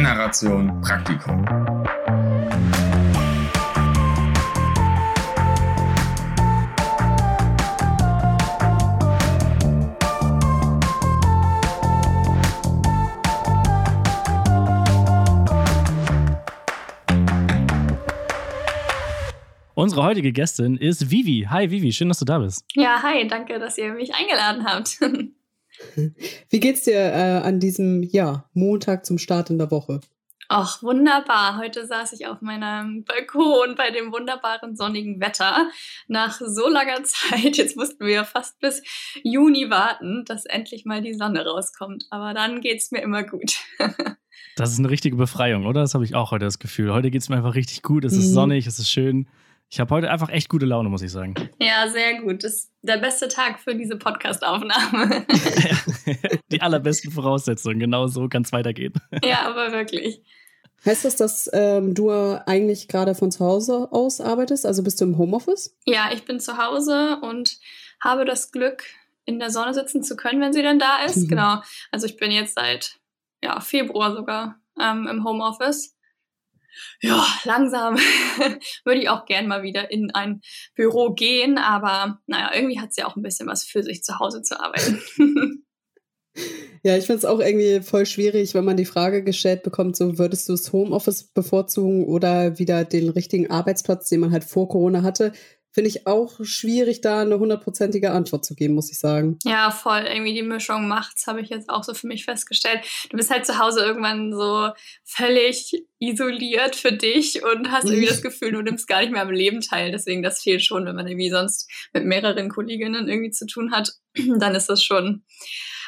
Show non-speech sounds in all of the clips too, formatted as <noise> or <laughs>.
Generation Praktikum. Unsere heutige Gästin ist Vivi. Hi Vivi, schön, dass du da bist. Ja, hi, danke, dass ihr mich eingeladen habt. <laughs> Wie geht's dir äh, an diesem ja, Montag zum Start in der Woche? Ach, wunderbar. Heute saß ich auf meinem Balkon bei dem wunderbaren sonnigen Wetter. Nach so langer <laughs> Zeit, jetzt mussten wir fast bis Juni warten, dass endlich mal die Sonne rauskommt. Aber dann geht's mir immer gut. <laughs> das ist eine richtige Befreiung, oder? Das habe ich auch heute das Gefühl. Heute geht's mir einfach richtig gut. Es ist mhm. sonnig, es ist schön. Ich habe heute einfach echt gute Laune, muss ich sagen. Ja, sehr gut. Das ist der beste Tag für diese Podcast-Aufnahme. <laughs> Die allerbesten Voraussetzungen. Genau so kann es weitergehen. Ja, aber wirklich. Heißt das, dass ähm, du eigentlich gerade von zu Hause aus arbeitest? Also bist du im Homeoffice? Ja, ich bin zu Hause und habe das Glück, in der Sonne sitzen zu können, wenn sie denn da ist. Mhm. Genau. Also ich bin jetzt seit ja, Februar sogar ähm, im Homeoffice ja, langsam <laughs> würde ich auch gern mal wieder in ein Büro gehen, aber naja, irgendwie hat es ja auch ein bisschen was für sich, zu Hause zu arbeiten. <laughs> Ja, ich finde es auch irgendwie voll schwierig, wenn man die Frage gestellt bekommt, so würdest du das Homeoffice bevorzugen oder wieder den richtigen Arbeitsplatz, den man halt vor Corona hatte finde ich auch schwierig, da eine hundertprozentige Antwort zu geben, muss ich sagen. Ja, voll. Irgendwie die Mischung macht's, habe ich jetzt auch so für mich festgestellt. Du bist halt zu Hause irgendwann so völlig isoliert für dich und hast irgendwie das Gefühl, du nimmst gar nicht mehr am Leben teil. Deswegen, das fehlt schon, wenn man irgendwie sonst mit mehreren Kolleginnen irgendwie zu tun hat. <clears throat> Dann ist das schon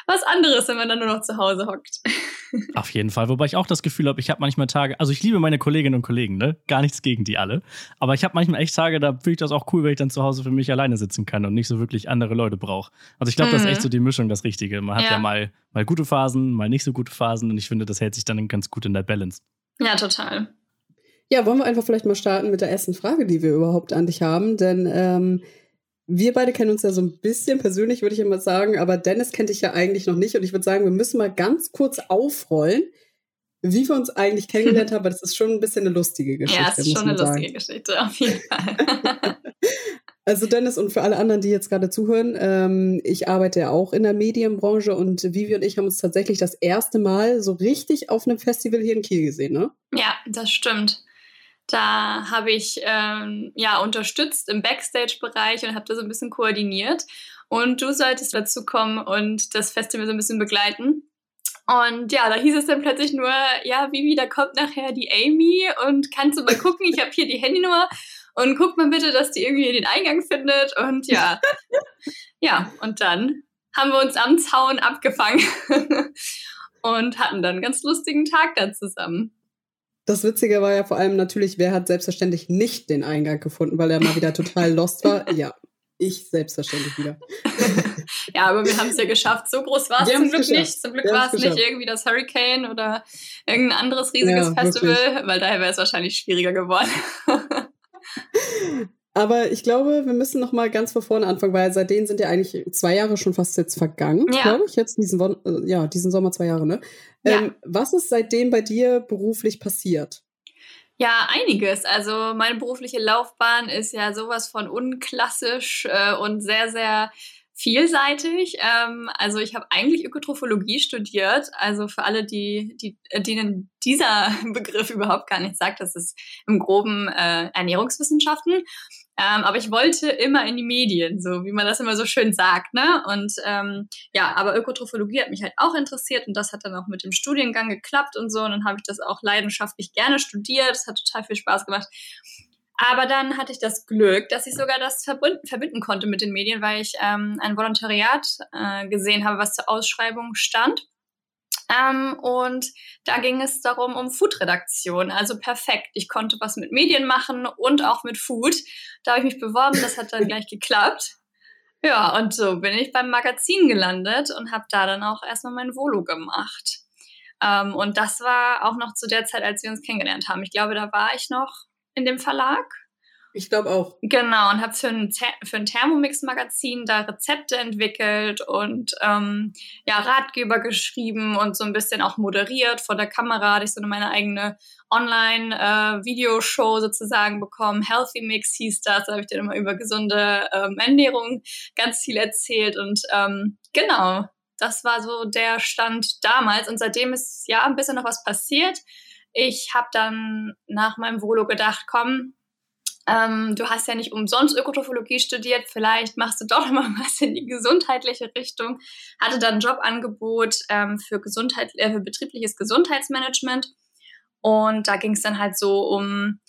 was anderes, wenn man dann nur noch zu Hause hockt. <laughs> Auf jeden Fall. Wobei ich auch das Gefühl habe, ich habe manchmal Tage, also ich liebe meine Kolleginnen und Kollegen, ne? Gar nichts gegen die alle. Aber ich habe manchmal echt Tage, da fühle ich das auch cool, wenn ich dann zu Hause für mich alleine sitzen kann und nicht so wirklich andere Leute brauche. Also ich glaube, mhm. das ist echt mhm. so die Mischung, das Richtige. Man hat ja. ja mal, mal gute Phasen, mal nicht so gute Phasen und ich finde, das hält sich dann ganz gut in der Balance. Ja, total. Ja, wollen wir einfach vielleicht mal starten mit der ersten Frage, die wir überhaupt an dich haben. Denn ähm, wir beide kennen uns ja so ein bisschen persönlich, würde ich immer sagen, aber Dennis kennt dich ja eigentlich noch nicht. Und ich würde sagen, wir müssen mal ganz kurz aufrollen, wie wir uns eigentlich kennengelernt <laughs> haben, weil das ist schon ein bisschen eine lustige Geschichte. Ja, es ist schon eine sagen. lustige Geschichte, auf jeden Fall. <laughs> also Dennis und für alle anderen, die jetzt gerade zuhören, ähm, ich arbeite ja auch in der Medienbranche und Vivi und ich haben uns tatsächlich das erste Mal so richtig auf einem Festival hier in Kiel gesehen, ne? Ja, das stimmt. Da habe ich ähm, ja unterstützt im Backstage-Bereich und habe da so ein bisschen koordiniert. Und du solltest dazu kommen und das Festival so ein bisschen begleiten. Und ja, da hieß es dann plötzlich nur, ja, Vivi, da kommt nachher die Amy und kannst du mal gucken, ich habe hier die Handynummer und guck mal bitte, dass die irgendwie den Eingang findet. Und ja, ja, und dann haben wir uns am Zaun abgefangen <laughs> und hatten dann einen ganz lustigen Tag da zusammen. Das Witzige war ja vor allem natürlich, wer hat selbstverständlich nicht den Eingang gefunden, weil er mal wieder total <laughs> lost war. Ja, ich selbstverständlich wieder. <laughs> ja, aber wir haben es ja geschafft. So groß war es zum Glück geschafft. nicht. Zum Glück war es nicht irgendwie das Hurricane oder irgendein anderes riesiges ja, Festival, wirklich. weil daher wäre es wahrscheinlich schwieriger geworden. <laughs> Aber ich glaube, wir müssen noch mal ganz von vorne anfangen, weil seitdem sind ja eigentlich zwei Jahre schon fast jetzt vergangen, ja. glaube ich. Jetzt diesen, äh, ja, diesen Sommer zwei Jahre, ne? Ja. Ähm, was ist seitdem bei dir beruflich passiert? Ja, einiges. Also meine berufliche Laufbahn ist ja sowas von unklassisch äh, und sehr, sehr vielseitig. Ähm, also ich habe eigentlich Ökotrophologie studiert. Also für alle, die, die, denen dieser <laughs> Begriff überhaupt gar nicht sagt, das ist im groben äh, Ernährungswissenschaften. Ähm, aber ich wollte immer in die Medien, so wie man das immer so schön sagt, ne? Und ähm, ja, aber Ökotrophologie hat mich halt auch interessiert und das hat dann auch mit dem Studiengang geklappt und so. Und dann habe ich das auch leidenschaftlich gerne studiert. Es hat total viel Spaß gemacht. Aber dann hatte ich das Glück, dass ich sogar das verbinden, konnte mit den Medien, weil ich ähm, ein Volontariat äh, gesehen habe, was zur Ausschreibung stand. Ähm, und da ging es darum, um Food-Redaktion. Also perfekt. Ich konnte was mit Medien machen und auch mit Food. Da habe ich mich beworben, das hat dann <laughs> gleich geklappt. Ja, und so bin ich beim Magazin gelandet und habe da dann auch erstmal mein Volo gemacht. Ähm, und das war auch noch zu der Zeit, als wir uns kennengelernt haben. Ich glaube, da war ich noch in dem Verlag. Ich glaube auch. Genau, und habe für ein, für ein Thermomix-Magazin da Rezepte entwickelt und ähm, ja, Ratgeber geschrieben und so ein bisschen auch moderiert. Vor der Kamera hatte ich so meine eigene Online-Videoshow äh, sozusagen bekommen. Healthy Mix hieß das. Da habe ich dann immer über gesunde ähm, Ernährung ganz viel erzählt. Und ähm, genau, das war so der Stand damals. Und seitdem ist ja ein bisschen noch was passiert. Ich habe dann nach meinem Volo gedacht, komm, ähm, du hast ja nicht umsonst Ökotrophologie studiert, vielleicht machst du doch <laughs> mal was in die gesundheitliche Richtung. Hatte dann ein Jobangebot ähm, für, Gesundheit, äh, für betriebliches Gesundheitsmanagement. Und da ging es dann halt so um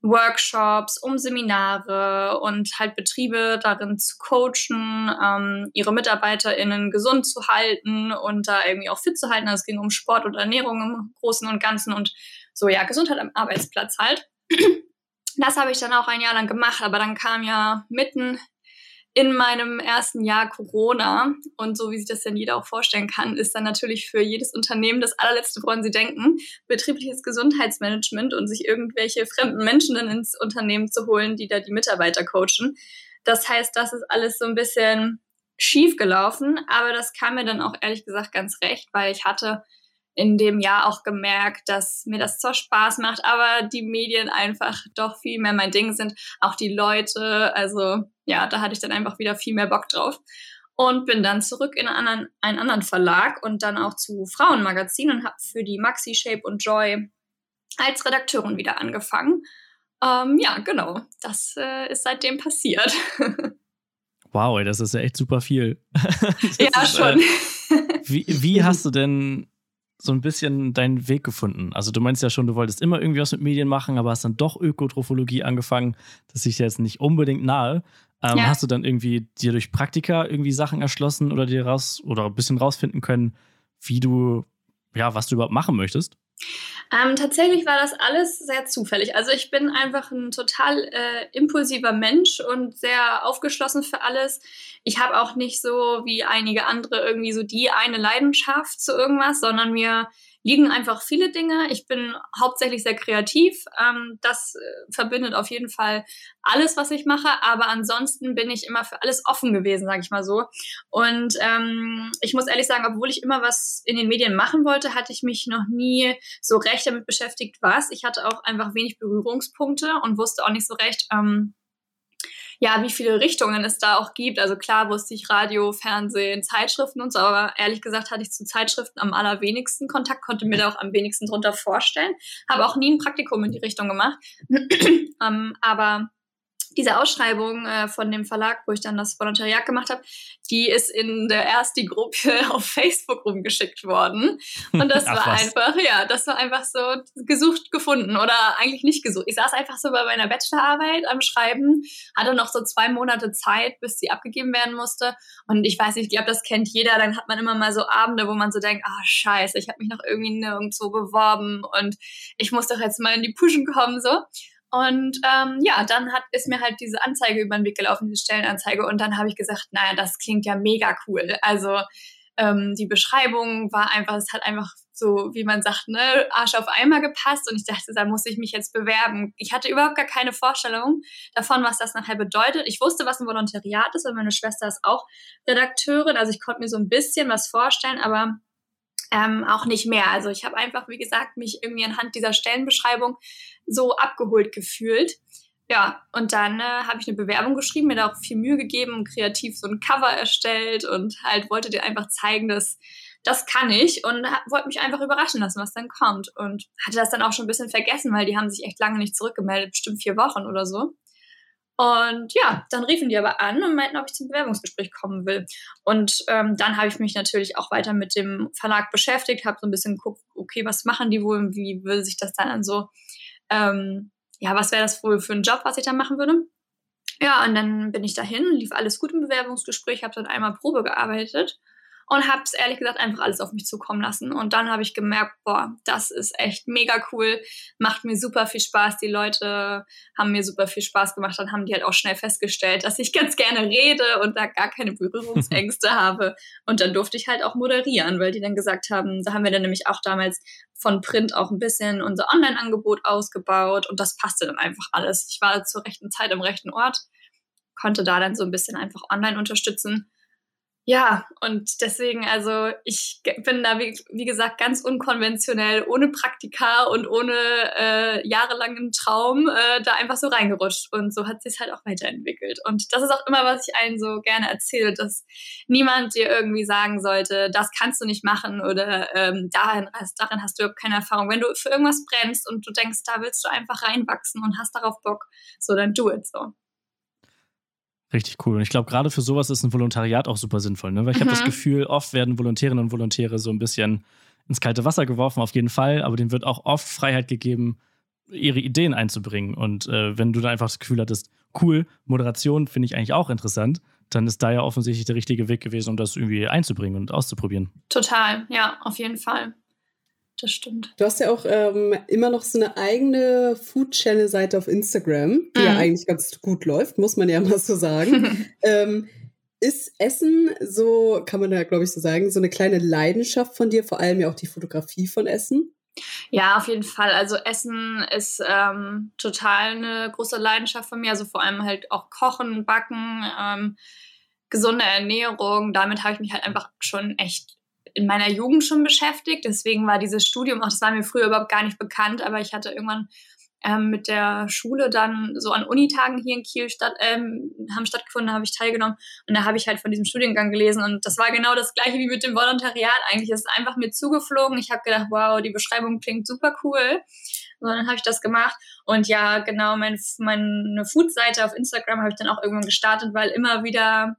Workshops, um Seminare und halt Betriebe darin zu coachen, ähm, ihre MitarbeiterInnen gesund zu halten und da irgendwie auch fit zu halten. Also es ging um Sport und Ernährung im Großen und Ganzen und so, ja, Gesundheit am Arbeitsplatz halt. <clears throat> Das habe ich dann auch ein Jahr lang gemacht, aber dann kam ja mitten in meinem ersten Jahr Corona und so wie sich das denn jeder auch vorstellen kann, ist dann natürlich für jedes Unternehmen das allerletzte, woran sie denken, betriebliches Gesundheitsmanagement und sich irgendwelche fremden Menschen dann ins Unternehmen zu holen, die da die Mitarbeiter coachen. Das heißt, das ist alles so ein bisschen schief gelaufen, aber das kam mir dann auch ehrlich gesagt ganz recht, weil ich hatte in dem Jahr auch gemerkt, dass mir das zwar Spaß macht, aber die Medien einfach doch viel mehr mein Ding sind. Auch die Leute, also ja, da hatte ich dann einfach wieder viel mehr Bock drauf. Und bin dann zurück in einen anderen, einen anderen Verlag und dann auch zu Frauenmagazin und habe für die Maxi Shape und Joy als Redakteurin wieder angefangen. Ähm, ja, genau. Das äh, ist seitdem passiert. <laughs> Wow, das ist ja echt super viel. <laughs> ja, ist, schon. Äh, wie, wie <laughs> hast du denn so ein bisschen deinen Weg gefunden? Also du meinst ja schon, du wolltest immer irgendwie was mit Medien machen, aber hast dann doch Ökotrophologie angefangen. Das ist jetzt nicht unbedingt nahe. Ähm, ja. Hast du dann irgendwie dir durch Praktika irgendwie Sachen erschlossen oder dir raus oder ein bisschen rausfinden können, wie du, ja, was du überhaupt machen möchtest? Ähm, tatsächlich war das alles sehr zufällig. Also ich bin einfach ein total äh, impulsiver Mensch und sehr aufgeschlossen für alles. Ich habe auch nicht so wie einige andere irgendwie so die eine Leidenschaft zu irgendwas, sondern mir liegen einfach viele Dinge. Ich bin hauptsächlich sehr kreativ. Ähm, das äh, verbindet auf jeden Fall alles, was ich mache. Aber ansonsten bin ich immer für alles offen gewesen, sage ich mal so. Und ähm, ich muss ehrlich sagen, obwohl ich immer was in den Medien machen wollte, hatte ich mich noch nie so recht damit beschäftigt, was. Ich hatte auch einfach wenig Berührungspunkte und wusste auch nicht so recht, ähm, ja, wie viele Richtungen es da auch gibt. Also klar wusste ich Radio, Fernsehen, Zeitschriften und so, aber ehrlich gesagt hatte ich zu Zeitschriften am allerwenigsten Kontakt, konnte mir da auch am wenigsten drunter vorstellen. Habe auch nie ein Praktikum in die Richtung gemacht. <clears throat> ähm, aber diese Ausschreibung äh, von dem Verlag, wo ich dann das Volontariat gemacht habe, die ist in der ersten Gruppe <laughs> auf Facebook rumgeschickt worden. Und das <laughs> war was. einfach, ja, das war einfach so gesucht, gefunden oder eigentlich nicht gesucht. Ich saß einfach so bei meiner Bachelorarbeit am Schreiben, hatte noch so zwei Monate Zeit, bis sie abgegeben werden musste. Und ich weiß nicht, ich glaube, das kennt jeder. Dann hat man immer mal so Abende, wo man so denkt, ah, oh, scheiße, ich habe mich noch irgendwie nirgendwo beworben und ich muss doch jetzt mal in die Pushen kommen, so. Und ähm, ja, dann hat, ist mir halt diese Anzeige über den Weg gelaufen, diese Stellenanzeige. Und dann habe ich gesagt, naja, das klingt ja mega cool. Also ähm, die Beschreibung war einfach, es hat einfach so, wie man sagt, ne, Arsch auf Eimer gepasst. Und ich dachte, da muss ich mich jetzt bewerben. Ich hatte überhaupt gar keine Vorstellung davon, was das nachher bedeutet. Ich wusste, was ein Volontariat ist, weil meine Schwester ist auch Redakteurin. Also ich konnte mir so ein bisschen was vorstellen, aber ähm, auch nicht mehr. Also ich habe einfach, wie gesagt, mich irgendwie anhand dieser Stellenbeschreibung so abgeholt gefühlt. Ja, und dann äh, habe ich eine Bewerbung geschrieben, mir da auch viel Mühe gegeben und kreativ so ein Cover erstellt und halt wollte dir einfach zeigen, dass das kann ich und wollte mich einfach überraschen lassen, was dann kommt. Und hatte das dann auch schon ein bisschen vergessen, weil die haben sich echt lange nicht zurückgemeldet, bestimmt vier Wochen oder so. Und ja, dann riefen die aber an und meinten, ob ich zum Bewerbungsgespräch kommen will. Und ähm, dann habe ich mich natürlich auch weiter mit dem Verlag beschäftigt, habe so ein bisschen geguckt, okay, was machen die wohl, wie würde sich das dann so, ähm, ja, was wäre das wohl für ein Job, was ich da machen würde? Ja, und dann bin ich dahin, lief alles gut im Bewerbungsgespräch, habe dann einmal Probe gearbeitet und habe es ehrlich gesagt einfach alles auf mich zukommen lassen. Und dann habe ich gemerkt, boah, das ist echt mega cool, macht mir super viel Spaß. Die Leute haben mir super viel Spaß gemacht. Dann haben die halt auch schnell festgestellt, dass ich <laughs> ganz gerne rede und da gar keine Berührungsängste <laughs> habe. Und dann durfte ich halt auch moderieren, weil die dann gesagt haben, da haben wir dann nämlich auch damals von Print auch ein bisschen unser Online-Angebot ausgebaut und das passte dann einfach alles. Ich war zur rechten Zeit am rechten Ort, konnte da dann so ein bisschen einfach online unterstützen ja, und deswegen, also ich bin da, wie, wie gesagt, ganz unkonventionell, ohne Praktika und ohne äh, jahrelangen Traum äh, da einfach so reingerutscht. Und so hat sich halt auch weiterentwickelt. Und das ist auch immer, was ich allen so gerne erzähle, dass niemand dir irgendwie sagen sollte, das kannst du nicht machen oder ähm, darin, darin hast du überhaupt keine Erfahrung. Wenn du für irgendwas brennst und du denkst, da willst du einfach reinwachsen und hast darauf Bock, so dann do it so. Richtig cool. Und ich glaube, gerade für sowas ist ein Volontariat auch super sinnvoll, ne? Weil ich mhm. habe das Gefühl, oft werden Volontärinnen und Volontäre so ein bisschen ins kalte Wasser geworfen, auf jeden Fall, aber denen wird auch oft Freiheit gegeben, ihre Ideen einzubringen. Und äh, wenn du da einfach das Gefühl hattest, cool, Moderation finde ich eigentlich auch interessant, dann ist da ja offensichtlich der richtige Weg gewesen, um das irgendwie einzubringen und auszuprobieren. Total, ja, auf jeden Fall das stimmt. Du hast ja auch ähm, immer noch so eine eigene Food-Channel-Seite auf Instagram, die mm. ja mhm. eigentlich ganz gut läuft, muss man ja <laughs> mal so sagen. <laughs> ähm, ist Essen so, kann man ja, glaube ich, so sagen, so eine kleine Leidenschaft von dir, vor allem ja auch die Fotografie von Essen? Ja, auf jeden Fall. Also Essen ist ähm, total eine große Leidenschaft von mir. Also vor allem halt auch Kochen, Backen, ähm, gesunde Ernährung. Damit habe ich mich halt einfach schon echt in meiner Jugend schon beschäftigt. Deswegen war dieses Studium auch, das war mir früher überhaupt gar nicht bekannt, aber ich hatte irgendwann ähm, mit der Schule dann so an Unitagen hier in Kiel statt, ähm, haben stattgefunden, habe ich teilgenommen und da habe ich halt von diesem Studiengang gelesen und das war genau das gleiche wie mit dem Volontariat eigentlich. Es ist einfach mir zugeflogen. Ich habe gedacht, wow, die Beschreibung klingt super cool. Und dann habe ich das gemacht und ja, genau, mein, meine Food-Seite auf Instagram habe ich dann auch irgendwann gestartet, weil immer wieder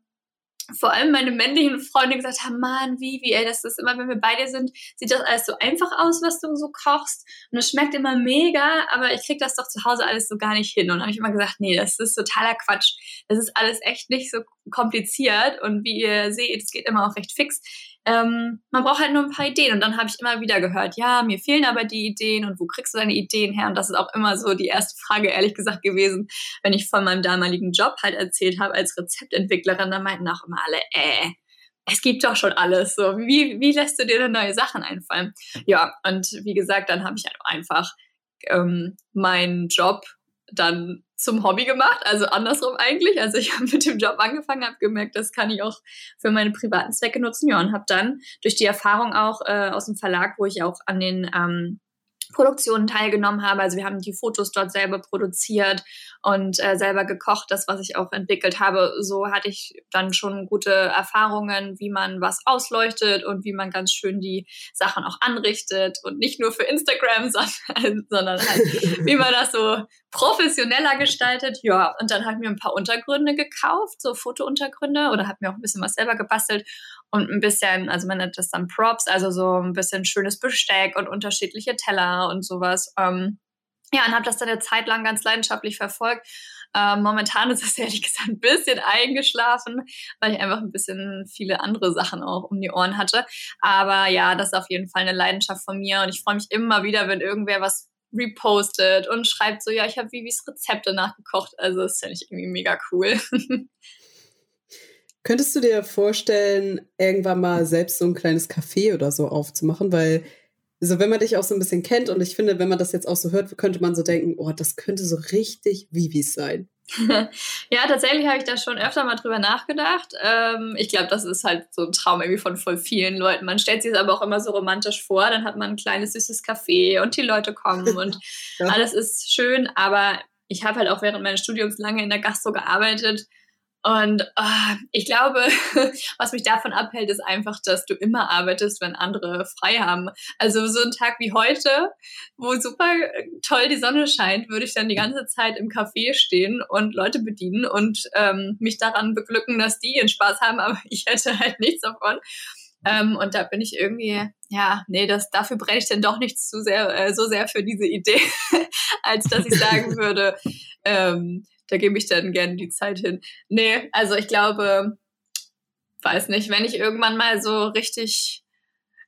vor allem meine männlichen Freunde gesagt haben, Mann, Vivi, ey, das ist immer, wenn wir bei dir sind, sieht das alles so einfach aus, was du so kochst. Und es schmeckt immer mega, aber ich krieg das doch zu Hause alles so gar nicht hin. Und habe ich immer gesagt, nee, das ist totaler Quatsch. Das ist alles echt nicht so kompliziert. Und wie ihr seht, es geht immer auch recht fix. Ähm, man braucht halt nur ein paar Ideen. Und dann habe ich immer wieder gehört, ja, mir fehlen aber die Ideen und wo kriegst du deine Ideen her? Und das ist auch immer so die erste Frage, ehrlich gesagt, gewesen, wenn ich von meinem damaligen Job halt erzählt habe als Rezeptentwicklerin. Da meinten auch immer alle, äh, es gibt doch schon alles. So, wie, wie lässt du dir denn neue Sachen einfallen? Ja, und wie gesagt, dann habe ich halt einfach ähm, meinen Job dann zum Hobby gemacht, also andersrum eigentlich. Also ich <laughs> habe mit dem Job angefangen, habe gemerkt, das kann ich auch für meine privaten Zwecke nutzen. Ja, und habe dann durch die Erfahrung auch äh, aus dem Verlag, wo ich auch an den ähm, Produktionen teilgenommen habe. Also wir haben die Fotos dort selber produziert und äh, selber gekocht, das, was ich auch entwickelt habe. So hatte ich dann schon gute Erfahrungen, wie man was ausleuchtet und wie man ganz schön die Sachen auch anrichtet und nicht nur für Instagram, <laughs> sondern, sondern halt, wie man das so professioneller gestaltet. Ja, und dann habe ich mir ein paar Untergründe gekauft, so Fotountergründe oder habe mir auch ein bisschen was selber gebastelt und ein bisschen, also man nennt das dann Props, also so ein bisschen schönes Besteck und unterschiedliche Teller und sowas. Ähm, ja, und habe das dann eine Zeit lang ganz leidenschaftlich verfolgt. Ähm, momentan ist es <laughs> ehrlich gesagt ein bisschen eingeschlafen, weil ich einfach ein bisschen viele andere Sachen auch um die Ohren hatte. Aber ja, das ist auf jeden Fall eine Leidenschaft von mir und ich freue mich immer wieder, wenn irgendwer was repostet und schreibt so, ja, ich habe Vivis Rezepte nachgekocht. Also das finde ich irgendwie mega cool. <laughs> Könntest du dir vorstellen, irgendwann mal selbst so ein kleines Café oder so aufzumachen? Weil, so wenn man dich auch so ein bisschen kennt und ich finde, wenn man das jetzt auch so hört, könnte man so denken, oh, das könnte so richtig Vivis sein. <laughs> ja, tatsächlich habe ich da schon öfter mal drüber nachgedacht. Ähm, ich glaube, das ist halt so ein Traum irgendwie von voll vielen Leuten. Man stellt sich es aber auch immer so romantisch vor. Dann hat man ein kleines süßes Café und die Leute kommen <laughs> und ja. alles ist schön. Aber ich habe halt auch während meines Studiums lange in der Gastro gearbeitet und uh, ich glaube, <laughs> was mich davon abhält, ist einfach, dass du immer arbeitest, wenn andere frei haben. Also so ein Tag wie heute, wo super toll die Sonne scheint, würde ich dann die ganze Zeit im Café stehen und Leute bedienen und ähm, mich daran beglücken, dass die ihren Spaß haben, <laughs> aber ich hätte halt nichts davon. Ähm, und da bin ich irgendwie, ja, nee, das, dafür brenne ich dann doch nicht zu sehr, äh, so sehr für diese Idee, <laughs> als dass ich sagen würde, ähm, da gebe ich dann gerne die Zeit hin. Nee, also ich glaube, weiß nicht, wenn ich irgendwann mal so richtig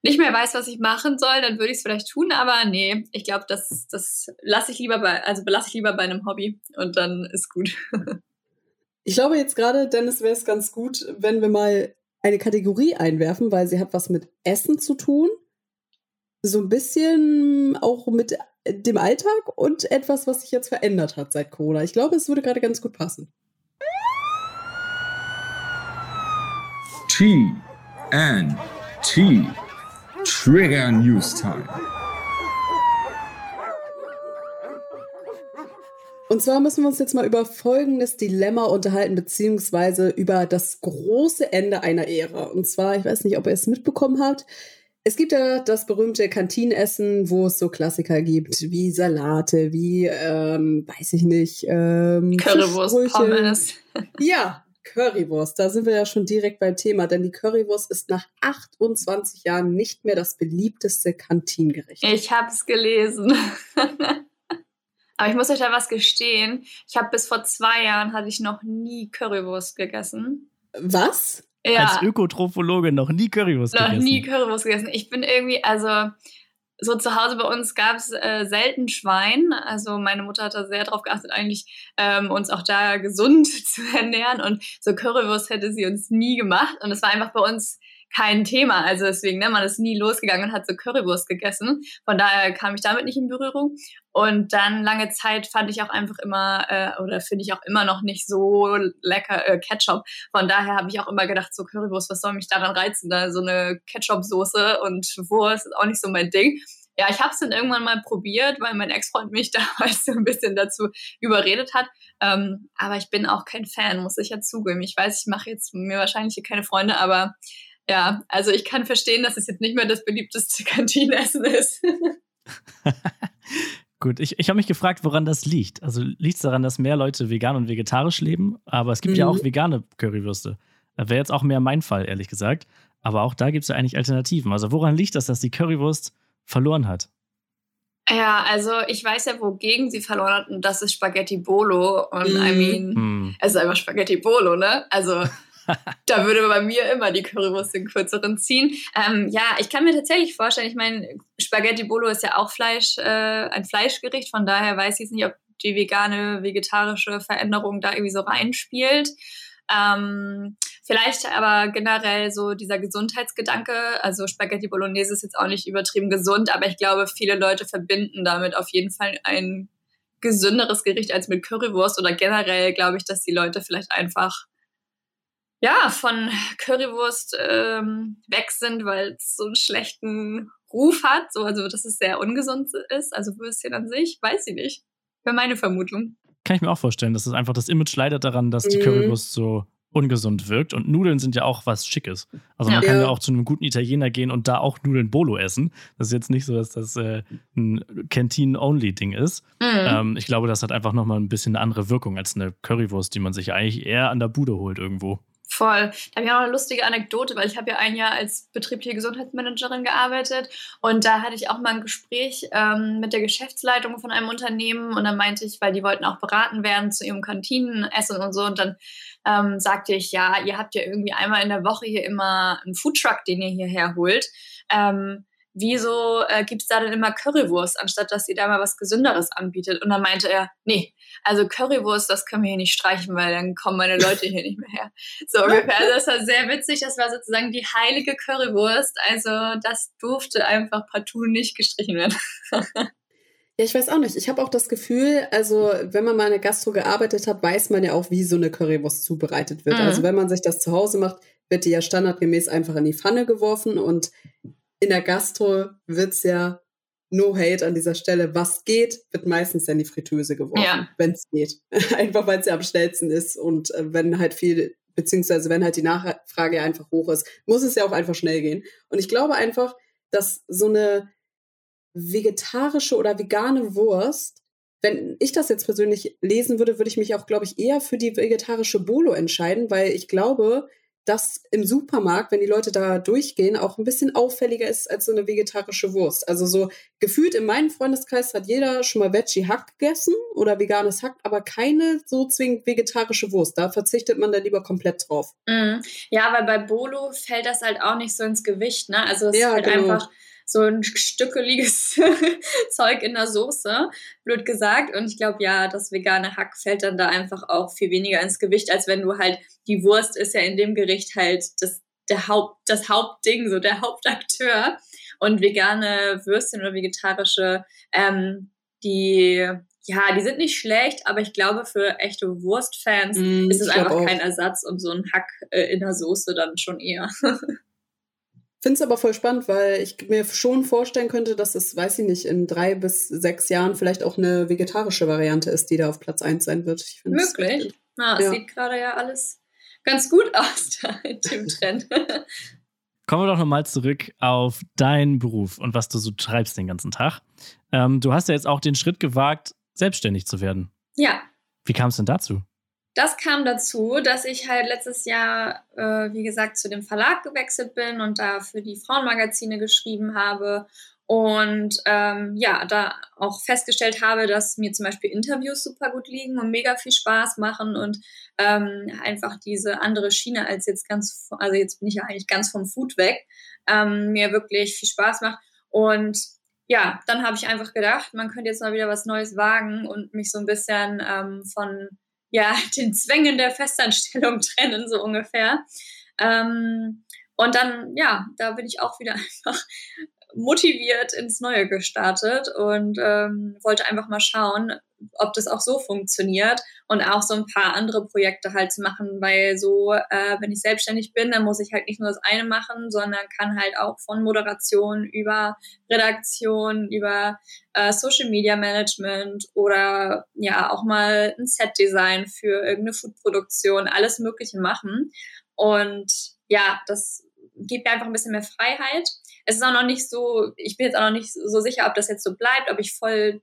nicht mehr weiß, was ich machen soll, dann würde ich es vielleicht tun, aber nee, ich glaube, das, das lasse ich lieber bei, also belasse ich lieber bei einem Hobby und dann ist gut. <laughs> ich glaube jetzt gerade, Dennis, wäre es ganz gut, wenn wir mal eine Kategorie einwerfen, weil sie hat was mit Essen zu tun. So ein bisschen auch mit dem Alltag und etwas, was sich jetzt verändert hat seit Corona. Ich glaube, es würde gerade ganz gut passen. T N T Trigger News Time. Und zwar müssen wir uns jetzt mal über folgendes Dilemma unterhalten, beziehungsweise über das große Ende einer Ära. Und zwar, ich weiß nicht, ob ihr es mitbekommen habt, es gibt ja das berühmte Kantinenessen, wo es so Klassiker gibt, wie Salate, wie, ähm, weiß ich nicht, ähm, Currywurst, Pommes. <laughs> Ja, Currywurst. Da sind wir ja schon direkt beim Thema, denn die Currywurst ist nach 28 Jahren nicht mehr das beliebteste Kantinengericht. Ich habe es gelesen. <laughs> Aber ich muss euch da was gestehen. Ich habe bis vor zwei Jahren hatte ich noch nie Currywurst gegessen. Was? Ja. Als Ökotrophologe noch nie Currywurst noch gegessen. Noch nie Currywurst gegessen. Ich bin irgendwie, also so zu Hause bei uns gab es äh, selten Schwein. Also meine Mutter hat da sehr darauf geachtet, eigentlich ähm, uns auch da gesund <laughs> zu ernähren. Und so Currywurst hätte sie uns nie gemacht. Und es war einfach bei uns kein Thema. Also deswegen, ne, man ist nie losgegangen und hat so Currywurst gegessen. Von daher kam ich damit nicht in Berührung. Und dann lange Zeit fand ich auch einfach immer, äh, oder finde ich auch immer noch nicht so lecker äh, Ketchup. Von daher habe ich auch immer gedacht, so Currywurst, was soll mich daran reizen? Da so eine Ketchup-Soße und Wurst ist auch nicht so mein Ding. Ja, ich habe es dann irgendwann mal probiert, weil mein Ex-Freund mich <laughs> damals so ein bisschen dazu überredet hat. Ähm, aber ich bin auch kein Fan, muss ich ja zugeben. Ich weiß, ich mache jetzt mir wahrscheinlich hier keine Freunde, aber ja, also ich kann verstehen, dass es jetzt nicht mehr das beliebteste <laughs> Kantinenessen ist. <laughs> Gut, ich, ich habe mich gefragt, woran das liegt. Also liegt es daran, dass mehr Leute vegan und vegetarisch leben, aber es gibt mhm. ja auch vegane Currywürste. Wäre jetzt auch mehr mein Fall, ehrlich gesagt. Aber auch da gibt es ja eigentlich Alternativen. Also woran liegt das, dass die Currywurst verloren hat? Ja, also ich weiß ja, wogegen sie verloren hat und das ist Spaghetti Bolo. Und mm. I mean, mm. es ist einfach Spaghetti Bolo, ne? Also <laughs> da würde bei mir immer die Currywurst den kürzeren ziehen. Ähm, ja, ich kann mir tatsächlich vorstellen, ich meine, Spaghetti Bolo ist ja auch Fleisch, äh, ein Fleischgericht, von daher weiß ich jetzt nicht, ob die vegane, vegetarische Veränderung da irgendwie so reinspielt. Ähm, vielleicht aber generell so dieser Gesundheitsgedanke. Also Spaghetti Bolognese ist jetzt auch nicht übertrieben gesund, aber ich glaube, viele Leute verbinden damit auf jeden Fall ein gesünderes Gericht als mit Currywurst oder generell glaube ich, dass die Leute vielleicht einfach ja, von Currywurst ähm, weg sind, weil es so einen schlechten Ruf hat, so, also dass es sehr ungesund ist, also Würstchen an sich, weiß ich nicht. Wäre meine Vermutung. Kann ich mir auch vorstellen, dass es einfach das Image leidet daran, dass die mhm. Currywurst so ungesund wirkt. Und Nudeln sind ja auch was Schickes. Also man ja. kann ja auch zu einem guten Italiener gehen und da auch Nudeln Bolo essen. Das ist jetzt nicht so, dass das äh, ein Canteen-Only-Ding ist. Mhm. Ähm, ich glaube, das hat einfach nochmal ein bisschen eine andere Wirkung als eine Currywurst, die man sich eigentlich eher an der Bude holt irgendwo. Voll. Da habe ich auch noch eine lustige Anekdote, weil ich habe ja ein Jahr als betriebliche Gesundheitsmanagerin gearbeitet und da hatte ich auch mal ein Gespräch ähm, mit der Geschäftsleitung von einem Unternehmen und dann meinte ich, weil die wollten auch beraten werden zu ihrem Kantinenessen und so und dann ähm, sagte ich, ja, ihr habt ja irgendwie einmal in der Woche hier immer einen Foodtruck, den ihr hierher holt. Ähm, wieso äh, gibt es da denn immer Currywurst, anstatt dass sie da mal was Gesünderes anbietet? Und dann meinte er, nee, also Currywurst, das können wir hier nicht streichen, weil dann kommen meine Leute hier nicht mehr her. So <laughs> ungefähr. Also das war sehr witzig. Das war sozusagen die heilige Currywurst. Also das durfte einfach partout nicht gestrichen werden. <laughs> Ja, ich weiß auch nicht. Ich habe auch das Gefühl, also wenn man mal in der Gastro gearbeitet hat, weiß man ja auch, wie so eine Currywurst zubereitet wird. Mhm. Also wenn man sich das zu Hause macht, wird die ja standardgemäß einfach in die Pfanne geworfen und in der Gastro wird es ja no hate an dieser Stelle. Was geht, wird meistens in die Fritteuse geworfen, ja. wenn es geht. <laughs> einfach weil es ja am schnellsten ist und äh, wenn halt viel, beziehungsweise wenn halt die Nachfrage einfach hoch ist, muss es ja auch einfach schnell gehen. Und ich glaube einfach, dass so eine vegetarische oder vegane Wurst, wenn ich das jetzt persönlich lesen würde, würde ich mich auch, glaube ich, eher für die vegetarische Bolo entscheiden, weil ich glaube, das im Supermarkt, wenn die Leute da durchgehen, auch ein bisschen auffälliger ist als so eine vegetarische Wurst. Also so gefühlt in meinem Freundeskreis hat jeder schon mal Veggie Hack gegessen oder veganes Hack, aber keine so zwingend vegetarische Wurst. Da verzichtet man dann lieber komplett drauf. Mm. Ja, weil bei Bolo fällt das halt auch nicht so ins Gewicht, ne? Also es Ja, ist halt genau. einfach so ein stückeliges <laughs> Zeug in der Soße, blöd gesagt. Und ich glaube, ja, das vegane Hack fällt dann da einfach auch viel weniger ins Gewicht, als wenn du halt, die Wurst ist ja in dem Gericht halt das, der Haupt, das Hauptding, so der Hauptakteur. Und vegane Würstchen oder vegetarische, ähm, die, ja, die sind nicht schlecht, aber ich glaube, für echte Wurstfans Mm, ist es einfach auch. kein Ersatz und so ein Hack äh, in der Soße dann schon eher. <laughs> Finde es aber voll spannend, weil ich mir schon vorstellen könnte, dass es, weiß ich nicht, in drei bis sechs Jahren vielleicht auch eine vegetarische Variante ist, die da auf Platz eins sein wird. Möglich. Na, es Ja. sieht gerade ja alles ganz gut <laughs> aus da in dem Trend. Kommen wir doch nochmal zurück auf deinen Beruf und was du so treibst den ganzen Tag. Ähm, du hast ja jetzt auch den Schritt gewagt, selbstständig zu werden. ja, Wie kam es denn dazu? Das kam dazu, dass ich halt letztes Jahr, äh, wie gesagt, zu dem Verlag gewechselt bin und da für die Frauenmagazine geschrieben habe. Und ähm, ja, da auch festgestellt habe, dass mir zum Beispiel Interviews super gut liegen und mega viel Spaß machen und ähm, einfach diese andere Schiene als jetzt ganz, also jetzt bin ich ja eigentlich ganz vom Food weg, ähm, mir wirklich viel Spaß macht. Und ja, dann habe ich einfach gedacht, man könnte jetzt mal wieder was Neues wagen und mich so ein bisschen ähm, von ja, <laughs> den Zwängen der Festanstellung <laughs> trennen, so ungefähr. Ähm, und dann, ja, da bin ich auch wieder <laughs> einfach motiviert ins Neue gestartet und ähm, wollte einfach mal schauen, ob das auch so funktioniert und auch so ein paar andere Projekte halt zu machen, weil so, äh, wenn ich selbstständig bin, dann muss ich halt nicht nur das eine machen, sondern kann halt auch von Moderation über Redaktion, über äh, Social Media Management oder ja auch mal ein Set-Design für irgendeine Foodproduktion, alles Mögliche machen. Und ja, das gibt mir einfach ein bisschen mehr Freiheit. Es ist auch noch nicht so, ich bin jetzt auch noch nicht so sicher, ob das jetzt so bleibt, ob ich voll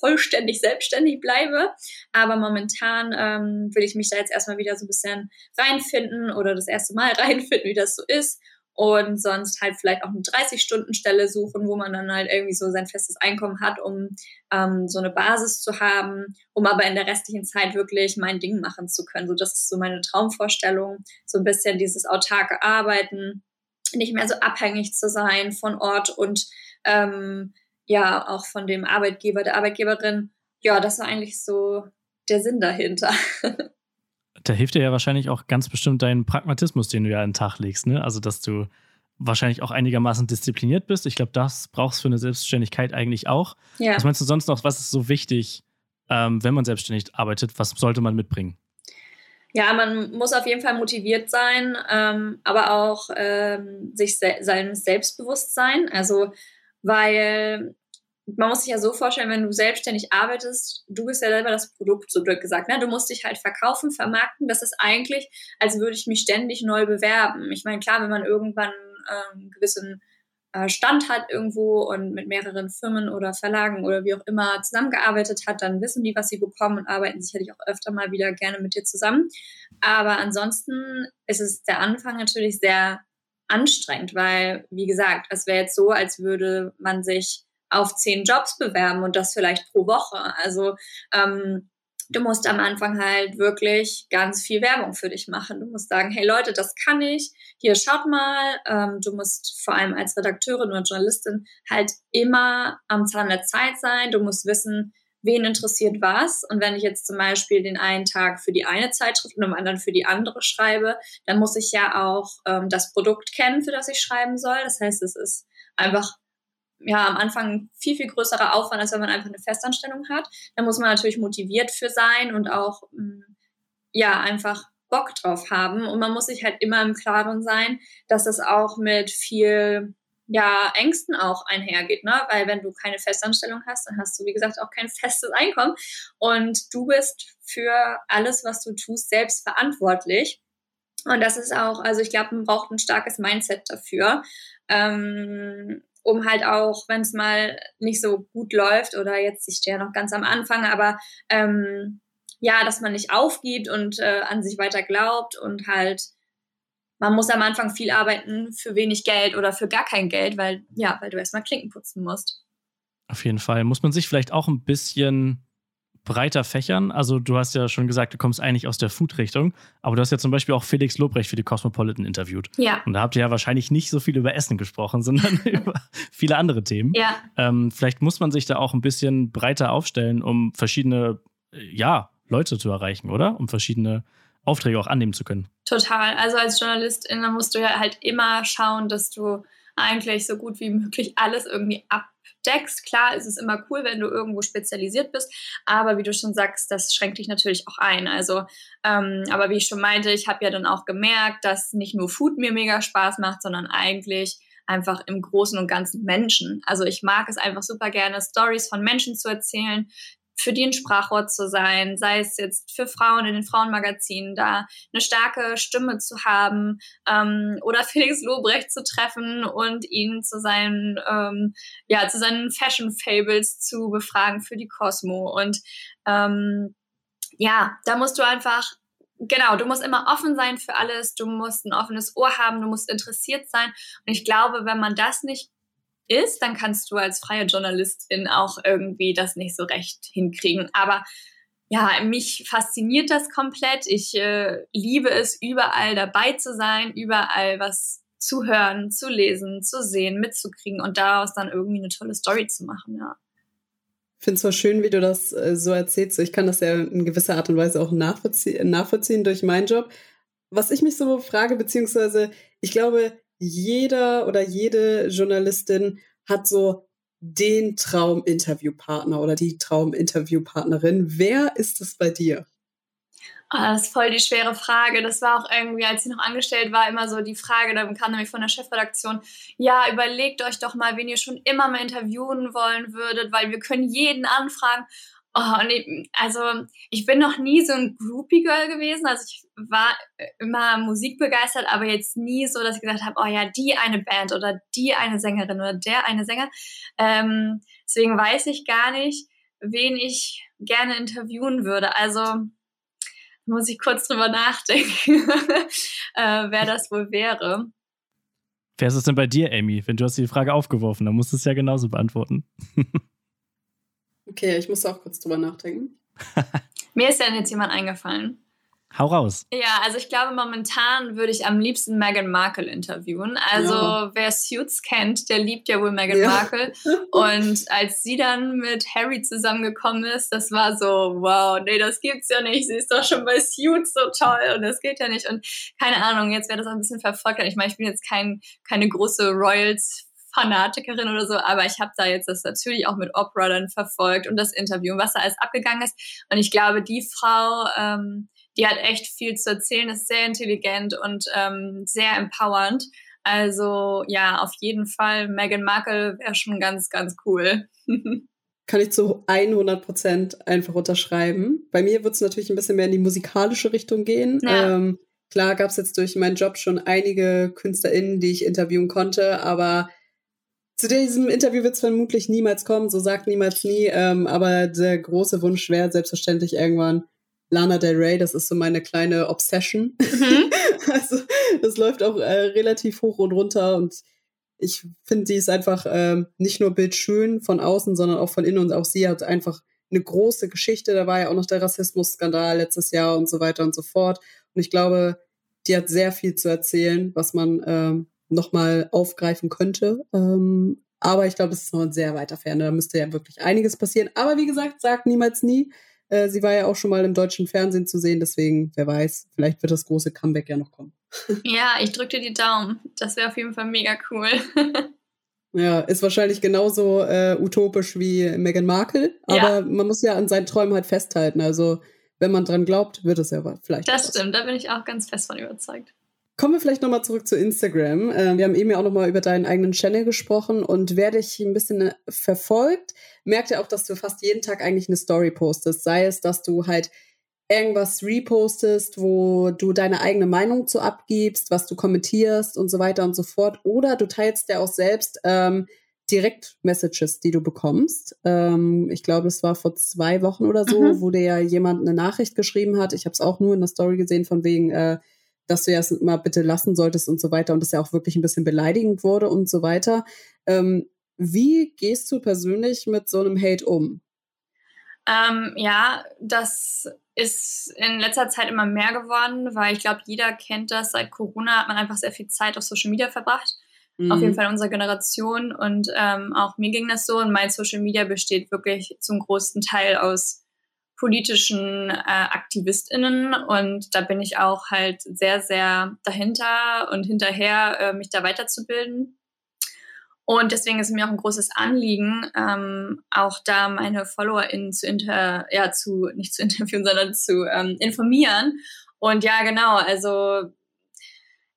vollständig selbstständig bleibe. Aber momentan ähm, will ich mich da jetzt erstmal wieder so ein bisschen reinfinden oder das erste Mal <laughs> reinfinden, wie das so ist. Und sonst halt vielleicht auch eine 30-Stunden-Stelle suchen, wo man dann halt irgendwie so sein festes Einkommen hat, um ähm, so eine Basis zu haben, um aber in der restlichen Zeit wirklich mein Ding machen zu können. So, das ist so meine Traumvorstellung. So ein bisschen dieses autarke Arbeiten, nicht mehr so abhängig zu sein von Ort und ähm, ja, auch von dem Arbeitgeber, der Arbeitgeberin. Ja, das war eigentlich so der Sinn dahinter. <laughs> Da hilft dir ja wahrscheinlich auch ganz bestimmt dein Pragmatismus, den du ja an den Tag legst, ne? Also, dass du wahrscheinlich auch einigermaßen diszipliniert bist. Ich glaube, das brauchst du für eine Selbstständigkeit eigentlich auch. Ja. Was meinst du sonst noch, was ist so wichtig, ähm, wenn man selbstständig arbeitet? Was sollte man mitbringen? Ja, man muss auf jeden Fall motiviert sein, ähm, aber auch ähm, sich se seinem Selbstbewusstsein. Also, weil man muss sich ja so vorstellen, wenn du selbstständig arbeitest, du bist ja selber das Produkt, so blöd gesagt. Ne? Du musst dich halt verkaufen, vermarkten. Das ist eigentlich, als würde ich mich ständig neu bewerben. Ich meine, klar, wenn man irgendwann ähm, gewissen Stand hat irgendwo und mit mehreren Firmen oder Verlagen oder wie auch immer zusammengearbeitet hat, dann wissen die, was sie bekommen und arbeiten sicherlich auch öfter mal wieder gerne mit dir zusammen. Aber ansonsten ist es der Anfang natürlich sehr anstrengend, weil, wie gesagt, es wäre jetzt so, als würde man sich auf zehn Jobs bewerben und das vielleicht pro Woche. Also ähm, du musst am Anfang halt wirklich ganz viel Werbung für dich machen. Du musst sagen, hey Leute, das kann ich. Hier schaut mal. Ähm, du musst vor allem als Redakteurin oder Journalistin halt immer am Zahn der Zeit sein. Du musst wissen, wen interessiert was. Und wenn ich jetzt zum Beispiel den einen Tag für die eine Zeitschrift und am anderen für die andere schreibe, dann muss ich ja auch ähm, das Produkt kennen, für das ich schreiben soll. Das heißt, es ist einfach ja, am Anfang viel, viel größerer Aufwand, als wenn man einfach eine Festanstellung hat. Da muss man natürlich motiviert für sein und auch, ja, einfach Bock drauf haben. Und man muss sich halt immer im Klaren sein, dass es auch mit viel, ja, Ängsten auch einhergeht, ne? Weil wenn du keine Festanstellung hast, dann hast du, wie gesagt, auch kein festes Einkommen. Und du bist für alles, was du tust, selbst verantwortlich. Und das ist auch, also ich glaube, man braucht ein starkes Mindset dafür. Ähm, um halt auch, wenn es mal nicht so gut läuft oder jetzt, ich stehe ja noch ganz am Anfang, aber ähm, ja, dass man nicht aufgibt und äh, an sich weiter glaubt und halt man muss am Anfang viel arbeiten für wenig Geld oder für gar kein Geld, weil, ja, weil du erstmal Klinken putzen musst. Auf jeden Fall. Muss man sich vielleicht auch ein bisschen breiter fächern? Also, du hast ja schon gesagt, du kommst eigentlich aus der Food-Richtung, aber du hast ja zum Beispiel auch Felix Lobrecht für die Cosmopolitan interviewt. Ja. Und da habt ihr ja wahrscheinlich nicht so viel über Essen gesprochen, <laughs> sondern über viele andere Themen. Ja. Ähm, vielleicht muss man sich da auch ein bisschen breiter aufstellen, um verschiedene, äh, ja, Leute zu erreichen, oder? Um verschiedene Aufträge auch annehmen zu können. Total. Also als Journalistin musst du ja halt immer schauen, dass du eigentlich so gut wie möglich alles irgendwie abdeckst. Klar ist es immer cool, wenn du irgendwo spezialisiert bist, aber wie du schon sagst, das schränkt dich natürlich auch ein. Also, ähm, aber wie ich schon meinte, ich habe ja dann auch gemerkt, dass nicht nur Food mir mega Spaß macht, sondern eigentlich einfach im Großen und Ganzen Menschen. Also ich mag es einfach super gerne, Stories von Menschen zu erzählen, für die ein Sprachrohr zu sein, sei es jetzt für Frauen in den Frauenmagazinen, da eine starke Stimme zu haben ähm, oder <laughs> Felix Lobrecht zu treffen und ihn zu seinen, ähm, ja, zu seinen Fashion Fables zu befragen für die Cosmo. Und ähm, ja, da musst du einfach genau, du musst immer offen sein für alles, du musst ein offenes Ohr haben, du musst interessiert sein. Und ich glaube, wenn man das nicht ist, dann kannst du als freie Journalistin auch irgendwie das nicht so recht hinkriegen. Aber ja, mich fasziniert das komplett. Ich äh, liebe es, überall dabei zu sein, überall was zu hören, zu lesen, zu sehen, mitzukriegen und daraus dann irgendwie eine tolle Story zu machen, ja. Ich finde es zwar schön, wie du das äh, so erzählst. Ich kann das ja in gewisser Art und Weise auch nachvollziehen, nachvollziehen durch meinen Job. Was ich mich so frage, beziehungsweise ich glaube, jeder oder jede Journalistin hat so den Traum-Interviewpartner oder die Traum-Interviewpartnerin. Wer ist es bei dir? Oh, das ist voll die schwere Frage. Das war auch irgendwie, als ich noch angestellt war, immer so die Frage, da kam nämlich von der Chefredaktion, ja, überlegt euch doch mal, wen ihr schon immer mal interviewen wollen würdet, weil wir können jeden anfragen. Oh, nee, also ich bin noch nie so ein Groupie-Girl gewesen. Also ich war immer musikbegeistert, aber jetzt nie so, dass ich gesagt habe, oh ja, die eine Band oder die eine Sängerin oder der eine Sänger. Ähm, deswegen weiß ich gar nicht, wen ich gerne interviewen würde. Also muss ich kurz drüber nachdenken, <laughs> äh, wer das wohl wäre. Wer ist es denn bei dir, Amy? Wenn du hast die Frage aufgeworfen, dann musst du es ja genauso beantworten. <laughs> Okay, ich muss auch kurz drüber nachdenken. <laughs> Mir ist ja jetzt jemand eingefallen. Hau raus. Ja, also ich glaube, momentan würde ich am liebsten Meghan Markle interviewen. Also ja. wer Suits kennt, der liebt ja wohl Meghan ja. Markle. <laughs> Und als sie dann mit Harry zusammengekommen ist, das war so, wow, nee, das gibt's ja nicht. Sie ist doch schon bei Suits so toll und das geht ja nicht. Und keine Ahnung, jetzt wäre das auch ein bisschen verfolgt. Ich meine, ich bin jetzt kein, keine große Royals Fanatikerin oder so, aber ich habe da jetzt das natürlich auch mit Opera dann verfolgt und das Interview und was da alles abgegangen ist. Und ich glaube, die Frau, ähm, die hat echt viel zu erzählen, ist sehr intelligent und ähm, sehr empowernd. Also ja, auf jeden Fall, Meghan Markle wäre schon ganz, ganz cool. <laughs> Kann ich zu 100 Prozent einfach unterschreiben. Bei mir wird es natürlich ein bisschen mehr in die musikalische Richtung gehen. Ja. Ähm, klar gab es jetzt durch meinen Job schon einige KünstlerInnen, die ich interviewen konnte, aber zu diesem Interview wird es vermutlich niemals kommen, so sagt niemals nie, ähm, aber der große Wunsch wäre selbstverständlich irgendwann Lana Del Rey, das ist so meine kleine Obsession. Mhm. <laughs> also das läuft auch äh, relativ hoch und runter und ich finde, sie ist einfach ähm, nicht nur bildschön von außen, sondern auch von innen und auch sie hat einfach eine große Geschichte. Da war ja auch noch der Rassismusskandal letztes Jahr und so weiter und so fort. Und ich glaube, die hat sehr viel zu erzählen, was man ähm, nochmal aufgreifen könnte. Ähm, aber ich glaube, es ist noch ein sehr weiter Ferne. Da müsste ja wirklich einiges passieren. Aber wie gesagt, sagt niemals nie. Äh, sie war ja auch schon mal im deutschen Fernsehen zu sehen, deswegen, wer weiß, vielleicht wird das große Comeback ja noch kommen. <laughs> Ja, ich drücke dir die Daumen. Das wäre auf jeden Fall mega cool. <laughs> ja, ist wahrscheinlich genauso äh, utopisch wie Meghan Markle, aber ja. man muss ja an seinen Träumen halt festhalten. Also, wenn man dran glaubt, wird es ja vielleicht. Das stimmt, da bin ich auch ganz fest von überzeugt. Kommen wir vielleicht nochmal zurück zu Instagram. Äh, wir haben eben ja auch nochmal über deinen eigenen Channel gesprochen und wer dich ein bisschen äh, verfolgt, merkt ja auch, dass du fast jeden Tag eigentlich eine Story postest. Sei es, dass du halt irgendwas repostest, wo du deine eigene Meinung zu abgibst, was du kommentierst und so weiter und so fort. Oder du teilst ja auch selbst ähm, Direkt-Messages, die du bekommst. Ähm, ich glaube, es war vor zwei Wochen oder so, mhm. wo dir ja jemand eine Nachricht geschrieben hat. Ich habe es auch nur in der Story gesehen, von wegen, äh, dass du ja es mal bitte lassen solltest und so weiter und das ja auch wirklich ein bisschen beleidigend wurde und so weiter. Ähm, wie gehst du persönlich mit so einem Hate um? Ähm, ja, das ist in letzter Zeit immer mehr geworden, weil ich glaube, jeder kennt das. Seit Corona hat man einfach sehr viel Zeit auf Social Media verbracht. Mhm. Auf jeden mhm. Fall unsere Generation. Und ähm, auch mir ging das so. Und mein Social Media besteht wirklich zum größten Teil aus politischen äh, AktivistInnen. Und da bin ich auch halt sehr, sehr dahinter und hinterher, äh, mich da weiterzubilden. Und deswegen ist mir auch ein großes Anliegen, ähm, auch da meine FollowerInnen zu inter, ja, zu, nicht zu <laughs> interviewen, sondern zu ähm, informieren. Und ja, genau, also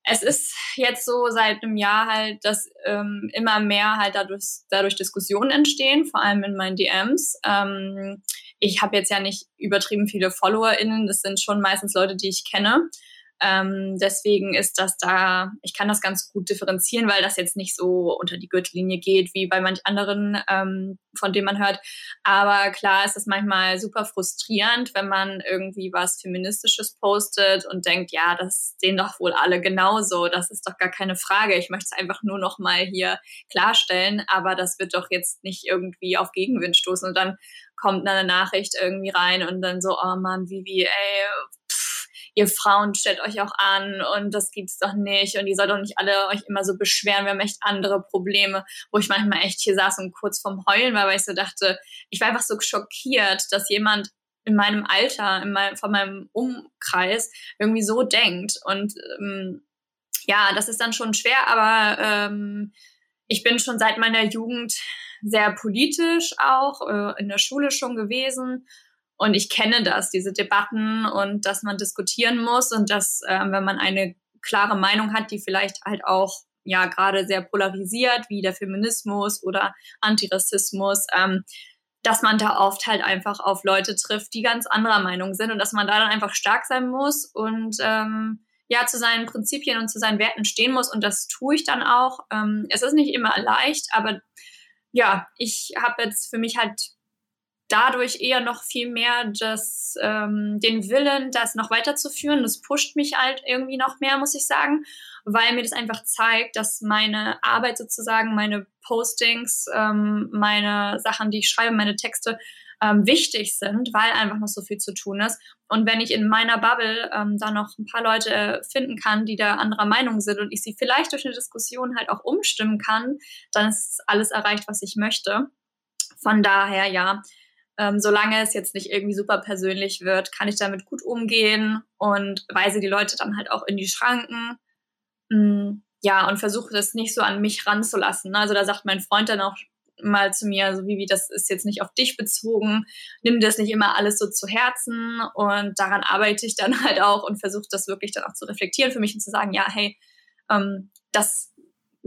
es ist jetzt so seit einem Jahr halt, dass ähm, immer mehr halt dadurch, dadurch Diskussionen entstehen, vor allem in meinen DMs. Ähm, ich habe jetzt ja nicht übertrieben viele FollowerInnen, das sind schon meistens Leute, die ich kenne. Ähm, deswegen ist das da, ich kann das ganz gut differenzieren, weil das jetzt nicht so unter die Gürtellinie geht wie bei manch anderen, ähm, von denen man hört. Aber klar ist es manchmal super frustrierend, wenn man irgendwie was Feministisches postet und denkt, ja, das sehen doch wohl alle genauso. Das ist doch gar keine Frage. Ich möchte es einfach nur noch mal hier klarstellen, aber das wird doch jetzt nicht irgendwie auf Gegenwind stoßen. Und dann kommt eine Nachricht irgendwie rein und dann so, oh Mann, Vivi, ey, ihr Frauen stellt euch auch an und das gibt's doch nicht und ihr sollt doch nicht alle euch immer so beschweren, wir haben echt andere Probleme, wo ich manchmal echt hier saß und kurz vorm Heulen war, weil ich so dachte, ich war einfach so schockiert, dass jemand in meinem Alter, in meinem, von meinem Umkreis irgendwie so denkt. Und ähm, ja, das ist dann schon schwer, aber ähm, ich bin schon seit meiner Jugend sehr politisch auch, äh, in der Schule schon gewesen und ich kenne das, diese Debatten und dass man diskutieren muss und dass, äh, wenn man eine klare Meinung hat, die vielleicht halt auch ja gerade sehr polarisiert, wie der Feminismus oder Antirassismus, ähm, dass man da oft halt einfach auf Leute trifft, die ganz anderer Meinung sind und dass man da dann einfach stark sein muss und ähm, ja zu seinen Prinzipien und zu seinen Werten stehen muss und das tue ich dann auch. Ähm, es ist nicht immer leicht, aber ja, ich habe jetzt für mich halt dadurch eher noch viel mehr das, ähm, den Willen, das noch weiterzuführen. Das pusht mich halt irgendwie noch mehr, muss ich sagen, weil mir das einfach zeigt, dass meine Arbeit sozusagen, meine Postings, ähm, meine Sachen, die ich schreibe, meine Texte ähm, wichtig sind, weil einfach noch so viel zu tun ist. Und wenn ich in meiner Bubble ähm, da noch ein paar Leute finden kann, die da anderer Meinung sind und ich sie vielleicht durch eine Diskussion halt auch umstimmen kann, dann ist alles erreicht, was ich möchte. Von daher, ja, ähm, solange es jetzt nicht irgendwie super persönlich wird, kann ich damit gut umgehen und weise die Leute dann halt auch in die Schranken. Mm, ja, und versuche das nicht so an mich ranzulassen. Also da sagt mein Freund dann auch mal zu mir, so wie, wie das ist jetzt nicht auf dich bezogen, nimm das nicht immer alles so zu Herzen und daran arbeite ich dann <laughs> halt auch und versuche das wirklich dann auch zu reflektieren für mich und zu sagen, ja, hey, ähm, das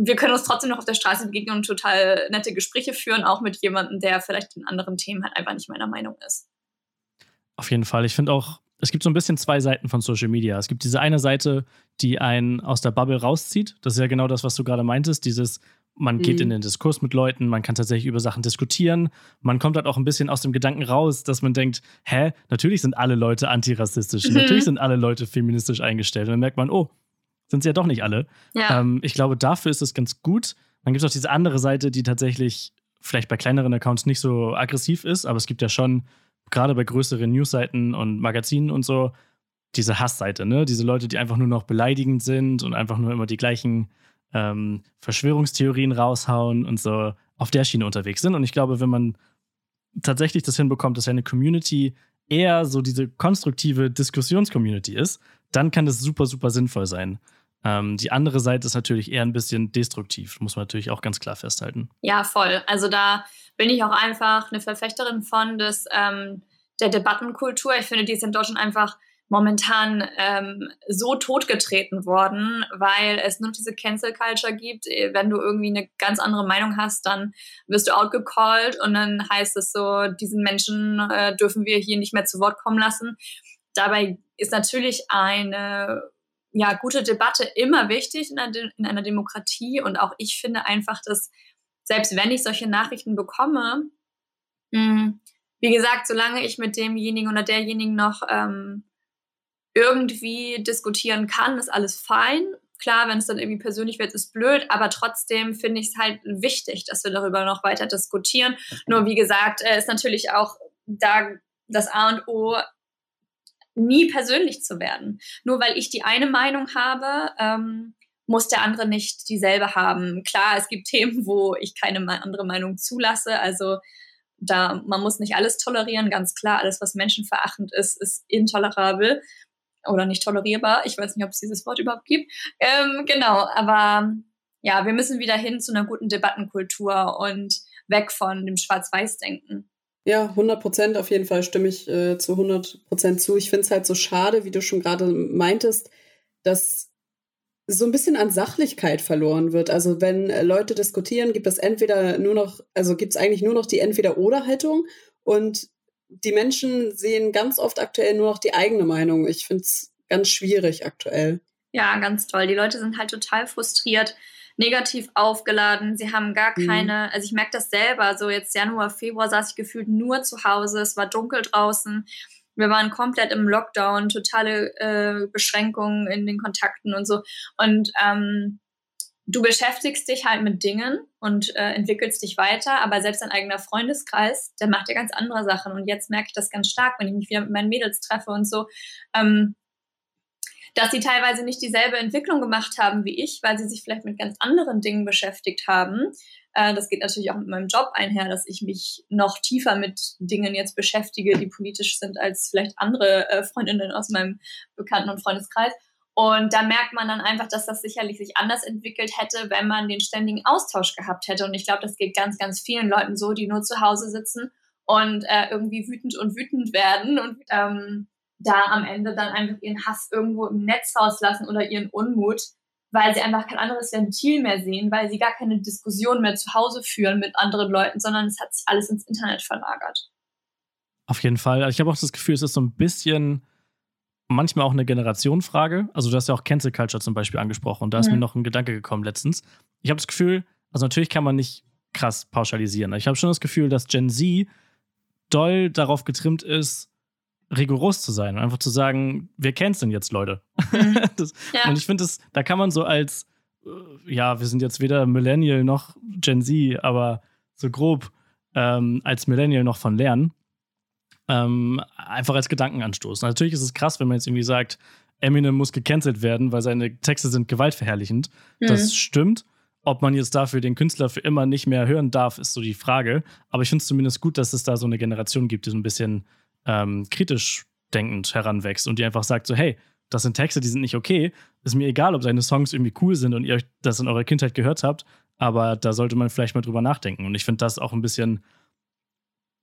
wir können uns trotzdem noch auf der Straße begegnen und total nette Gespräche führen, auch mit jemandem, der vielleicht in anderen Themen halt einfach nicht meiner Meinung ist. Auf jeden Fall. Ich finde auch, es gibt so ein bisschen zwei Seiten von Social Media. Es gibt diese eine Seite, die einen aus der Bubble rauszieht. Das ist ja genau das, was du gerade meintest. Dieses, man geht mhm. in den Diskurs mit Leuten, man kann tatsächlich über Sachen diskutieren. Man kommt halt auch ein bisschen aus dem Gedanken raus, dass man denkt, hä, natürlich sind alle Leute antirassistisch, mhm. natürlich sind alle Leute feministisch eingestellt. Und dann merkt man, oh, sind sie ja doch nicht alle. Ja. Ähm, ich glaube, dafür ist es ganz gut. Dann gibt es auch diese andere Seite, die tatsächlich vielleicht bei kleineren Accounts nicht so aggressiv ist, aber es gibt ja schon, gerade bei größeren Newsseiten und Magazinen und so, diese Hassseite, ne? Diese Leute, die einfach nur noch beleidigend sind und einfach nur immer die gleichen ähm, Verschwörungstheorien raushauen und so auf der Schiene unterwegs sind. Und ich glaube, wenn man tatsächlich das hinbekommt, dass eine Community eher so diese konstruktive Diskussionscommunity ist, dann kann das super, super sinnvoll sein. Ähm, die andere Seite ist natürlich eher ein bisschen destruktiv, muss man natürlich auch ganz klar festhalten. Ja, voll. Also da bin ich auch einfach eine Verfechterin von des, ähm, der Debattenkultur. Ich finde, die ist in Deutschland einfach momentan ähm, so totgetreten worden, weil es nur diese Cancel Culture gibt. Wenn du irgendwie eine ganz andere Meinung hast, dann wirst du outgecallt und dann heißt es so, diesen Menschen äh, dürfen wir hier nicht mehr zu Wort kommen lassen. Dabei ist natürlich eine ja, gute Debatte immer wichtig in einer, in einer Demokratie. Und auch ich finde einfach, dass selbst wenn ich solche Nachrichten bekomme, mh, hm, wie gesagt, solange ich mit demjenigen oder derjenigen noch ähm, irgendwie diskutieren kann, ist alles fein. Klar, wenn es dann irgendwie persönlich wird, ist blöd, aber trotzdem finde ich es halt wichtig, dass wir darüber noch weiter diskutieren. Nur wie gesagt, äh, ist natürlich auch da das A und O, nie persönlich zu werden. Nur weil ich die eine Meinung habe, ähm, muss der andere nicht dieselbe haben. Klar, es gibt <laughs> Themen, wo ich keine andere Meinung zulasse. Also da, man muss nicht alles tolerieren, ganz klar. Alles, was menschenverachtend ist, ist intolerabel oder nicht tolerierbar. Ich weiß nicht, ob es dieses Wort überhaupt gibt. Ähm, genau, aber ja, wir müssen wieder hin zu einer guten Debattenkultur und weg von dem Schwarz-Weiß-Denken. Ja, 100 Prozent auf jeden Fall stimme ich äh, zu 100 Prozent zu. Ich finde es halt so schade, wie du schon gerade meintest, dass so ein bisschen an Sachlichkeit verloren wird. Also wenn äh, Leute diskutieren, gibt es entweder nur noch, also gibt es eigentlich nur noch die Entweder-Oder-Haltung und die Menschen sehen ganz oft aktuell nur noch die eigene Meinung. Ich finde es ganz schwierig aktuell. Ja, ganz toll. Die Leute sind halt total frustriert, negativ aufgeladen. Sie haben gar mhm. keine, mhm. also ich merke das selber. So jetzt Januar, Februar saß ich gefühlt nur zu Hause. Es war dunkel draußen. Wir waren komplett im Lockdown, totale äh, Beschränkungen in den Kontakten und so. Und ähm, du beschäftigst dich halt mit Dingen und äh, entwickelst dich weiter, aber selbst dein eigener Freundeskreis, der macht ja ganz andere Sachen. Und jetzt merke ich das ganz stark, wenn ich mich wieder mit meinen Mädels treffe und so, ähm, dass sie teilweise nicht dieselbe Entwicklung gemacht haben wie ich, weil sie sich vielleicht mit ganz anderen Dingen beschäftigt haben. Äh, das geht natürlich auch mit meinem Job einher, dass ich mich noch tiefer mit Dingen jetzt beschäftige, die politisch sind als vielleicht andere äh, Freundinnen aus meinem Bekannten- und Freundeskreis. Und da merkt man dann einfach, dass das sicherlich sich anders entwickelt hätte, wenn man den ständigen Austausch gehabt hätte. Und ich glaube, das geht ganz, ganz vielen Leuten so, die nur zu Hause sitzen und äh, irgendwie wütend und wütend werden und ähm, da am Ende dann einfach ihren Hass irgendwo im Netz rauslassen oder ihren Unmut, weil sie einfach kein anderes Ventil mehr sehen, weil sie gar keine Diskussion mehr zu Hause führen mit anderen Leuten, sondern es hat sich alles ins Internet verlagert. Auf jeden Fall. Also ich habe auch das Gefühl, es ist so ein bisschen manchmal auch eine Generationenfrage. Also du hast ja auch Cancel Culture zum Beispiel angesprochen und da ist mhm. mir noch ein Gedanke gekommen letztens. Ich habe das Gefühl, also natürlich kann man nicht krass pauschalisieren. Ich habe schon das Gefühl, dass Gen Z doll darauf getrimmt ist, rigoros zu sein und einfach zu sagen, wir canceln jetzt Leute. Mhm. <laughs> das, ja. Und ich finde, da kann man so als, äh, ja, wir sind jetzt weder Millennial noch Gen Z, aber so grob ähm, als Millennial noch von lernen ähm, einfach als Gedankenanstoß. Natürlich ist es krass, wenn man jetzt irgendwie sagt, Eminem muss gecancelt werden, weil seine Texte sind gewaltverherrlichend. Mhm. Das stimmt. Ob man jetzt dafür den Künstler für immer nicht mehr hören darf, ist so die Frage. Aber ich finde es zumindest gut, dass es da so eine Generation gibt, die so ein bisschen ähm, kritisch denkend heranwächst und die einfach sagt so, hey, das sind Texte, die sind nicht okay. Ist mir egal, ob seine Songs irgendwie cool sind und ihr das in eurer Kindheit gehört habt, aber da sollte man vielleicht mal drüber nachdenken. Und ich finde das auch ein bisschen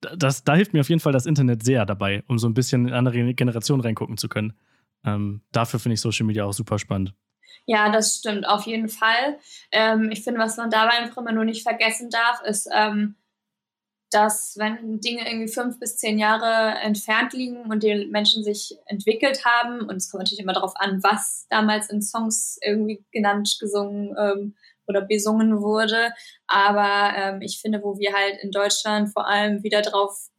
das, da hilft mir auf jeden Fall das Internet sehr dabei, um so ein bisschen in andere Generationen reingucken zu können. Ähm, dafür finde ich Social Media auch super spannend. Ja, das stimmt, auf jeden Fall. Ähm, ich finde, was man dabei einfach immer nur nicht vergessen darf, ist, ähm, dass wenn Dinge irgendwie fünf bis zehn Jahre entfernt liegen und die Menschen sich entwickelt haben, und es kommt natürlich immer darauf an, was damals in Songs irgendwie genannt, gesungen ähm, oder besungen wurde. Aber ähm, ich finde, wo wir halt in Deutschland vor allem wieder drauf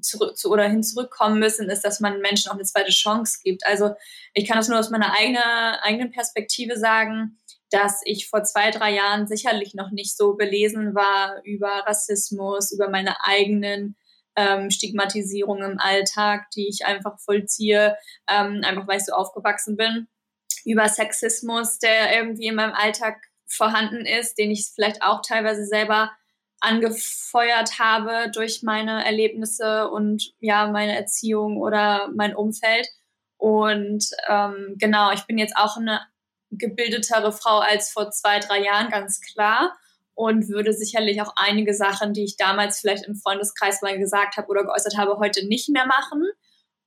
zurück zu, oder hin zurückkommen müssen, ist, dass man Menschen auch eine zweite Chance gibt. Also ich kann das nur aus meiner eigene, eigenen Perspektive sagen, dass ich vor zwei, drei Jahren sicherlich noch nicht so belesen war über Rassismus, über meine eigenen ähm, Stigmatisierungen im Alltag, die ich einfach vollziehe, ähm, einfach weil ich so aufgewachsen bin, über Sexismus, der irgendwie in meinem Alltag vorhanden ist, den ich vielleicht auch teilweise selber angefeuert habe durch meine Erlebnisse und ja, meine Erziehung oder mein Umfeld. Und ähm, genau, ich bin jetzt auch eine gebildetere Frau als vor zwei, drei Jahren, ganz klar. Und würde sicherlich auch einige Sachen, die ich damals vielleicht im Freundeskreis mal gesagt habe oder geäußert habe, heute nicht mehr machen.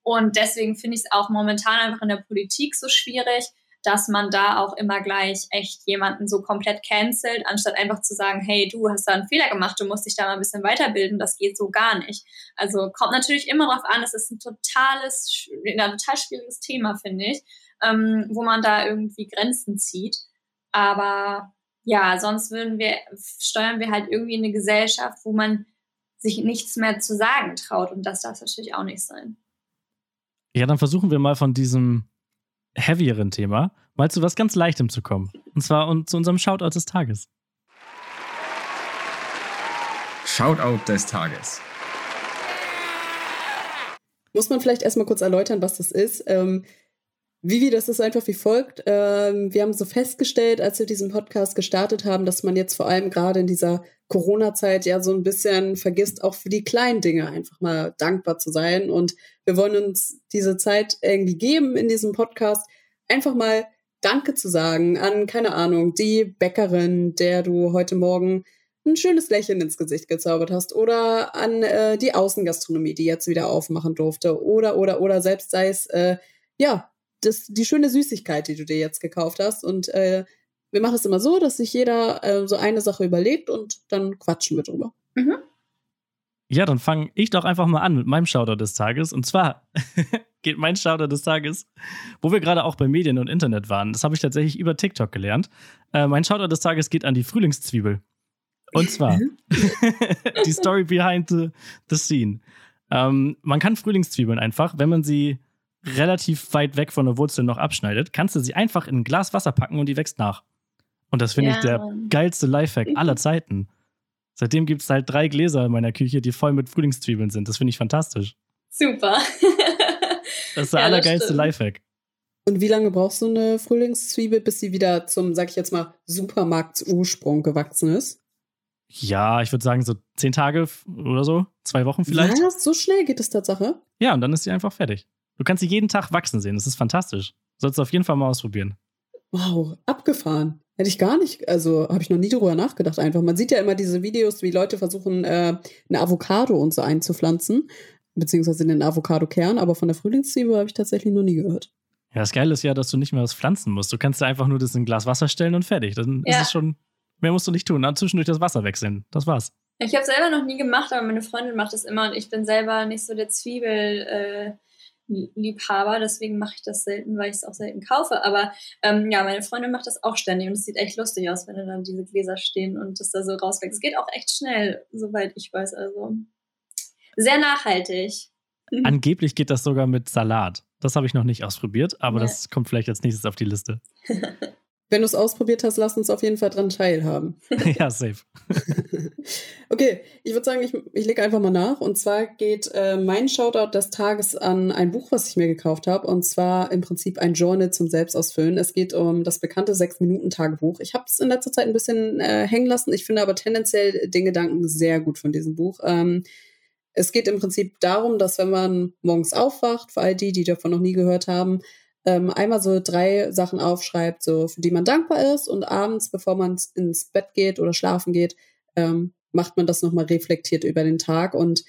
Und deswegen finde ich es auch momentan einfach in der Politik so schwierig, dass man da auch immer gleich echt jemanden so komplett cancelt, anstatt einfach zu sagen, hey, du hast da einen Fehler gemacht, du musst dich da mal ein bisschen weiterbilden, das geht so gar nicht. Also kommt natürlich immer darauf an, es ist ein totales, ein total schwieriges Thema, finde ich, ähm, wo man da irgendwie Grenzen zieht. Aber ja, sonst würden wir, steuern wir halt irgendwie in eine Gesellschaft, wo man sich nichts mehr zu sagen traut. Und das darf natürlich auch nicht sein. Ja, dann versuchen wir mal von diesem heavieren Thema mal zu was ganz Leichtem zu kommen. Und zwar und zu unserem Shoutout des Tages. Shoutout des Tages. Muss man vielleicht erstmal kurz erläutern, was das ist. Ähm, Vivi, das ist einfach wie folgt. Ähm, wir haben so festgestellt, als wir diesen Podcast gestartet haben, dass man jetzt vor allem gerade in dieser Corona-Zeit ja so ein bisschen vergisst, auch für die kleinen Dinge einfach mal dankbar zu sein. Und wir wollen uns diese Zeit irgendwie geben in diesem Podcast, einfach mal Danke zu sagen an, keine Ahnung, die Bäckerin, der du heute Morgen ein schönes Lächeln ins Gesicht gezaubert hast oder an äh, die Außengastronomie, die jetzt wieder aufmachen durfte oder, oder, oder selbst sei es, äh, ja, das, die schöne Süßigkeit, die du dir jetzt gekauft hast. Und äh, wir machen es immer so, dass sich jeder äh, so eine Sache überlegt und dann quatschen wir drüber. Mhm. Ja, dann fange ich doch einfach mal an mit meinem Shoutout des Tages. Und zwar <laughs> geht mein Shoutout des Tages, wo wir gerade auch bei Medien und Internet waren. Das habe ich tatsächlich über TikTok gelernt. Äh, mein Shoutout des Tages geht an die Frühlingszwiebel. Und zwar <laughs> die Story behind the, the scene. Ähm, man kann Frühlingszwiebeln einfach, wenn man sie relativ weit weg von der Wurzel noch abschneidet, kannst du sie einfach in ein Glas Wasser packen und die wächst nach. Und das finde ja. ich der geilste Lifehack <laughs> aller Zeiten. Seitdem gibt es halt drei Gläser in meiner Küche, die voll mit Frühlingszwiebeln sind. Das finde ich fantastisch. Super. <laughs> das ist der ja, allergeilste Lifehack. Und wie lange brauchst du eine Frühlingszwiebel, bis sie wieder zum, sag ich jetzt mal, Supermarktsursprung gewachsen ist? Ja, ich würde sagen so zehn Tage oder so, zwei Wochen vielleicht. Ja, so schnell geht es Tatsache. Ja, und dann ist sie einfach fertig. Du kannst sie jeden Tag wachsen sehen. Das ist fantastisch. Sollst du auf jeden Fall mal ausprobieren. Wow, abgefahren. Hätte ich gar nicht, also habe ich noch nie darüber nachgedacht einfach. Man sieht ja immer diese Videos, wie Leute versuchen, äh, eine Avocado und so einzupflanzen, beziehungsweise den Avocado-Kern, aber von der Frühlingszwiebel habe ich tatsächlich noch nie gehört. Ja, das Geile ist ja, dass du nicht mehr was pflanzen musst. Du kannst ja einfach nur das in ein Glas Wasser stellen und fertig. Dann ja. ist es schon, mehr musst du nicht tun. Dann zwischendurch das Wasser wechseln. Das war's. Ich habe selber noch nie gemacht, aber meine Freundin macht das immer und ich bin selber nicht so der Zwiebel. Äh Liebhaber, deswegen mache ich das selten, weil ich es auch selten kaufe. Aber ähm, ja, meine Freundin macht das auch ständig und es sieht echt lustig aus, wenn dann diese Gläser stehen und das da so rauswächst. Es geht auch echt schnell, soweit ich weiß. Also sehr nachhaltig. <laughs> Angeblich geht das sogar mit Salat. Das habe ich noch nicht ausprobiert, aber ja. das kommt vielleicht als nächstes auf die Liste. <laughs> Wenn du es ausprobiert hast, lass uns auf jeden Fall dran teilhaben. <laughs> ja, safe. <laughs> okay, ich würde sagen, ich, ich lege einfach mal nach. Und zwar geht äh, mein Shoutout des Tages an ein Buch, was ich mir gekauft habe. Und zwar im Prinzip ein Journal zum Selbstausfüllen. Es geht um das bekannte Sechs-Minuten-Tagebuch. Ich habe es in letzter Zeit ein bisschen äh, hängen lassen. Ich finde aber tendenziell den Gedanken sehr gut von diesem Buch. Ähm, es geht im Prinzip darum, dass wenn man morgens aufwacht, für all die, die davon noch nie gehört haben, ähm, einmal so drei Sachen aufschreibt, so für die man dankbar ist und abends, bevor man ins Bett geht oder schlafen geht, ähm, macht man das nochmal reflektiert über den Tag und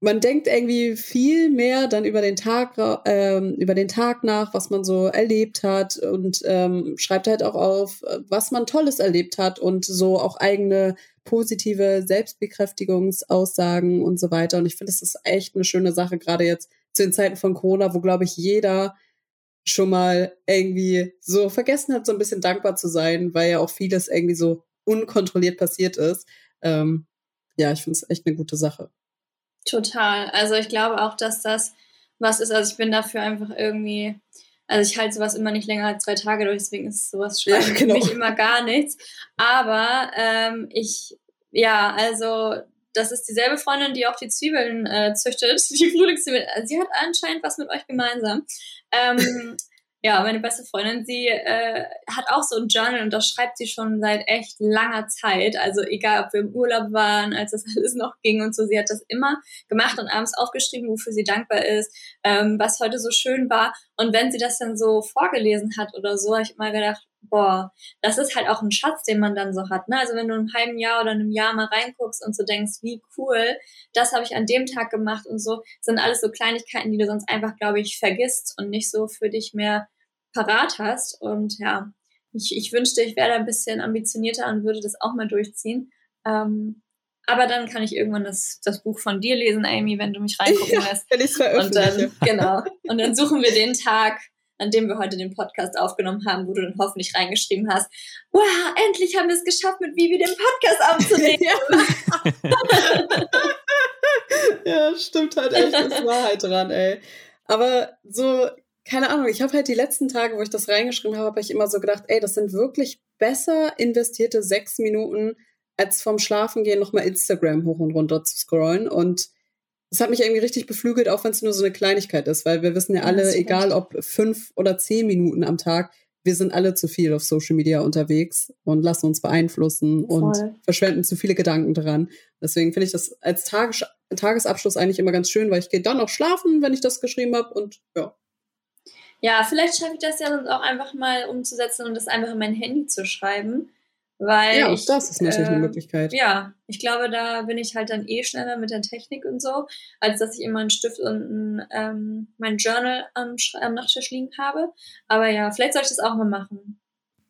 man denkt irgendwie viel mehr dann über den Tag, ähm, über den Tag nach, was man so erlebt hat und ähm, schreibt halt auch auf, was man Tolles erlebt hat und so auch eigene positive Selbstbekräftigungsaussagen und so weiter. Und ich finde, das ist echt eine schöne Sache, gerade jetzt zu den Zeiten von Corona, wo, glaube ich, jeder schon mal irgendwie so vergessen hat, so ein bisschen dankbar zu sein, weil ja auch vieles irgendwie so unkontrolliert passiert ist. Ähm, ja, ich finde es echt eine gute Sache. Total. Also ich glaube auch, dass das was ist. Also ich bin dafür einfach irgendwie, also ich halte sowas immer nicht länger als drei Tage durch, deswegen ist sowas schreiben ja, genau. für mich immer gar nichts. Aber ähm, ich, ja, also das ist dieselbe Freundin, die auch die Zwiebeln äh, züchtet, <laughs> die Frühlingszwiebeln. Also sie hat anscheinend was mit euch gemeinsam. Ähm, <laughs> ja, meine beste Freundin, sie äh, hat auch so ein Journal und das schreibt sie schon seit echt langer Zeit. Also egal, ob wir im Urlaub waren, als das <laughs> alles noch ging und so, sie hat das immer gemacht und abends aufgeschrieben, wofür sie dankbar ist, ähm, was heute so schön war. Und wenn sie das dann so vorgelesen hat oder so, habe ich mal gedacht, boah, das ist halt auch ein Schatz, den man dann so hat. Ne? Also wenn du in einem halben Jahr oder einem Jahr mal reinguckst und so denkst, wie cool, das habe ich an dem Tag gemacht und so, sind alles so Kleinigkeiten, die du sonst einfach, glaube ich, vergisst und nicht so für dich mehr parat hast. Und ja, ich, ich wünschte, ich wäre da ein bisschen ambitionierter und würde das auch mal durchziehen. Ähm, aber dann kann ich irgendwann das, das Buch von dir lesen, Amy, wenn du mich reingucken lässt. Ja, wenn ich es veröffentliche. Und dann, genau. Und dann suchen wir den Tag, an dem wir heute den Podcast aufgenommen haben, wo du dann hoffentlich reingeschrieben hast, wow, endlich haben wir es geschafft, mit Vivi den Podcast aufzunehmen. <laughs> <laughs> ja, stimmt halt echt, ist Wahrheit dran, ey. Aber so keine Ahnung, ich habe halt die letzten Tage, wo ich das reingeschrieben habe, habe ich immer so gedacht, ey, das sind wirklich besser investierte sechs Minuten, als vom Schlafengehen nochmal Instagram hoch und runter zu scrollen. Und das hat mich irgendwie richtig beflügelt, auch wenn es nur so eine Kleinigkeit ist, weil wir wissen ja alle, ja, egal ob fünf oder zehn Minuten am Tag, wir sind alle zu viel auf Social Media unterwegs und lassen uns beeinflussen Voll. und verschwenden zu viele Gedanken dran. Deswegen finde ich das als Tages Tagesabschluss eigentlich immer ganz schön, weil ich gehe dann noch schlafen, wenn ich das geschrieben habe und ja. Ja, vielleicht schaffe ich das ja sonst auch einfach mal umzusetzen und das einfach in mein Handy zu schreiben. Weil ja, ich, das ist natürlich äh, eine Möglichkeit. Ja, ich glaube, da bin ich halt dann eh schneller mit der Technik und so, als dass ich immer einen Stift und ein, ähm, mein Journal am, am Nachttisch liegen habe. Aber ja, vielleicht soll ich das auch mal machen.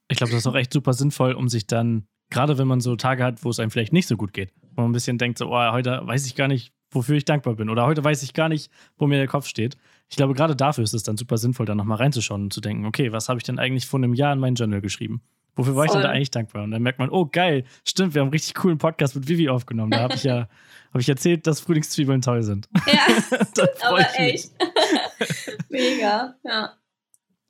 Ich glaube, das ist auch echt super sinnvoll, um sich dann, gerade wenn man so Tage hat, wo es einem vielleicht nicht so gut geht, wo man ein bisschen denkt, so, oh, heute weiß ich gar nicht, wofür ich dankbar bin. Oder heute weiß ich gar nicht, wo mir der Kopf steht. Ich glaube, gerade dafür ist es dann super sinnvoll, da nochmal reinzuschauen und zu denken, okay, was habe ich denn eigentlich vor einem Jahr in mein Journal geschrieben? Wofür war ich denn da eigentlich dankbar? Und dann merkt man, oh geil, stimmt, wir haben einen richtig coolen Podcast mit Vivi aufgenommen. Da habe ich ja <laughs> hab ich erzählt, dass Frühlingszwiebeln toll sind. Ja, <laughs> aber echt. <laughs> Mega, ja.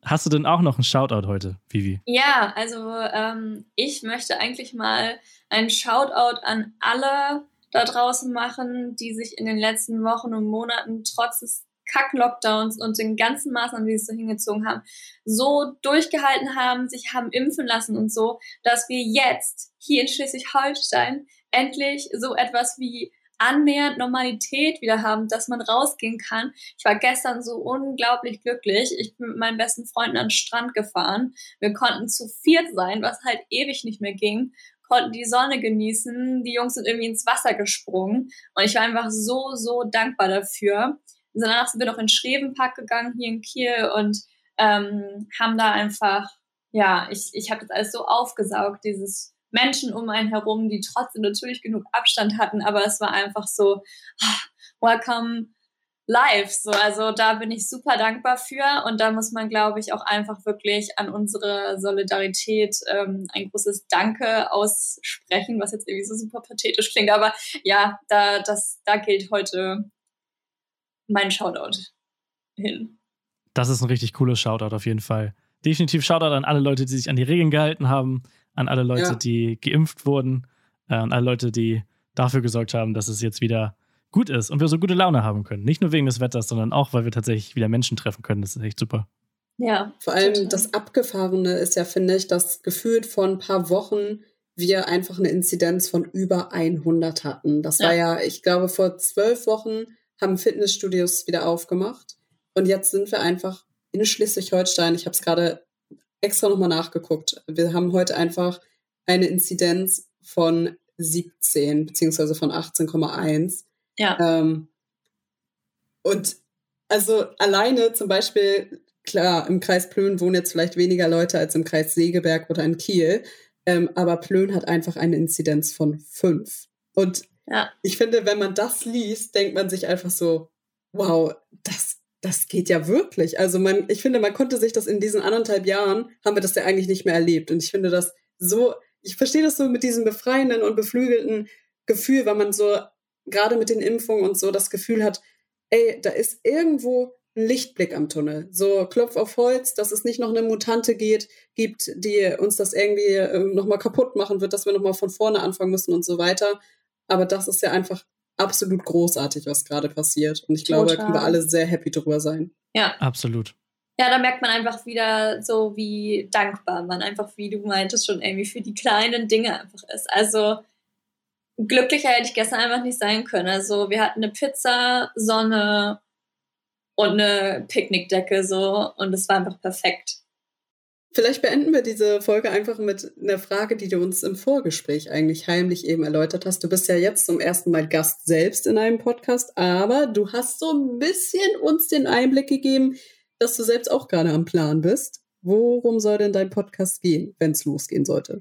Hast du denn auch noch einen Shoutout heute, Vivi? Ja, also ähm, ich möchte eigentlich mal einen Shoutout an alle da draußen machen, die sich in den letzten Wochen und Monaten trotz des Kack-Lockdowns und den ganzen Maßnahmen, die sie so hingezogen haben, so durchgehalten haben, sich haben impfen lassen und so, dass wir jetzt hier in Schleswig-Holstein endlich so etwas wie annähernd Normalität wieder haben, dass man rausgehen kann. Ich war gestern so unglaublich glücklich. Ich bin mit meinen besten Freunden an den Strand gefahren. Wir konnten zu viert sein, was halt ewig nicht mehr ging konnten die Sonne genießen. Die Jungs sind irgendwie ins Wasser gesprungen. Und ich war einfach so, so dankbar dafür. Danach sind wir noch in Schrevenpark gegangen, hier in Kiel, und ähm, haben da einfach, ja, ich, ich habe das alles so aufgesaugt, dieses Menschen um einen herum, die trotzdem natürlich genug Abstand hatten, aber es war einfach so, ah, welcome live. So, also da bin ich super dankbar für und da muss man, glaube ich, auch einfach wirklich an unsere Solidarität ähm, ein großes Danke aussprechen, was jetzt irgendwie so super pathetisch klingt. Aber ja, da, das, da gilt heute mein Shoutout hin. Das ist ein richtig cooles Shoutout auf jeden Fall. Definitiv Shoutout an alle Leute, die sich an die Regeln gehalten haben, an alle Leute, ja. die geimpft wurden, äh, an alle Leute, die dafür gesorgt haben, dass es jetzt wieder gut ist und wir so gute Laune haben können. Nicht nur wegen des Wetters, sondern auch, weil wir tatsächlich wieder Menschen treffen können. Das ist echt super. Ja. Vor allem total. das Abgefahrene ist ja, finde ich, dass gefühlt vor ein paar Wochen wir einfach eine Inzidenz von über 100 hatten. Das ja. war ja, ich glaube, vor zwölf Wochen haben Fitnessstudios wieder aufgemacht. Und jetzt sind wir einfach in Schleswig-Holstein. Ich habe es gerade extra nochmal nachgeguckt. Wir haben heute einfach eine Inzidenz von 17 beziehungsweise von 18,1. Ja. Ähm, und also alleine zum Beispiel, klar, im Kreis Plön wohnen jetzt vielleicht weniger Leute als im Kreis Segeberg oder in Kiel, ähm, aber Plön hat einfach eine Inzidenz von fünf. Und ja. ich finde, wenn man das liest, denkt man sich einfach so, wow, das, das geht ja wirklich. Also man, ich finde, man konnte sich das in diesen anderthalb Jahren, haben wir das ja eigentlich nicht mehr erlebt. Und ich finde das so, ich verstehe das so mit diesem befreienden und beflügelten Gefühl, weil man so gerade mit den Impfungen und so das Gefühl hat, ey, da ist irgendwo ein Lichtblick am Tunnel. So Klopf auf Holz, dass es nicht noch eine Mutante geht, gibt, die uns das irgendwie äh, nochmal kaputt machen wird, dass wir nochmal von vorne anfangen müssen und so weiter. Aber das ist ja einfach absolut großartig, was gerade passiert. Und ich glaube, da können wir alle sehr happy drüber sein. Ja. Absolut. Ja, da merkt man einfach wieder so, wie dankbar man einfach, wie du meintest, schon irgendwie für die kleinen Dinge einfach ist. Also glücklicher hätte ich gestern einfach nicht sein können. Also wir hatten eine Pizza, Sonne und eine Picknickdecke so und es war einfach perfekt. Vielleicht beenden wir diese Folge einfach mit einer Frage, die du uns im Vorgespräch eigentlich heimlich eben erläutert hast. Du bist ja jetzt zum ersten Mal Gast selbst in einem Podcast, aber du hast so ein bisschen uns den Einblick gegeben, dass du selbst auch gerade am Plan bist. Worum soll denn dein Podcast gehen, wenn es losgehen sollte?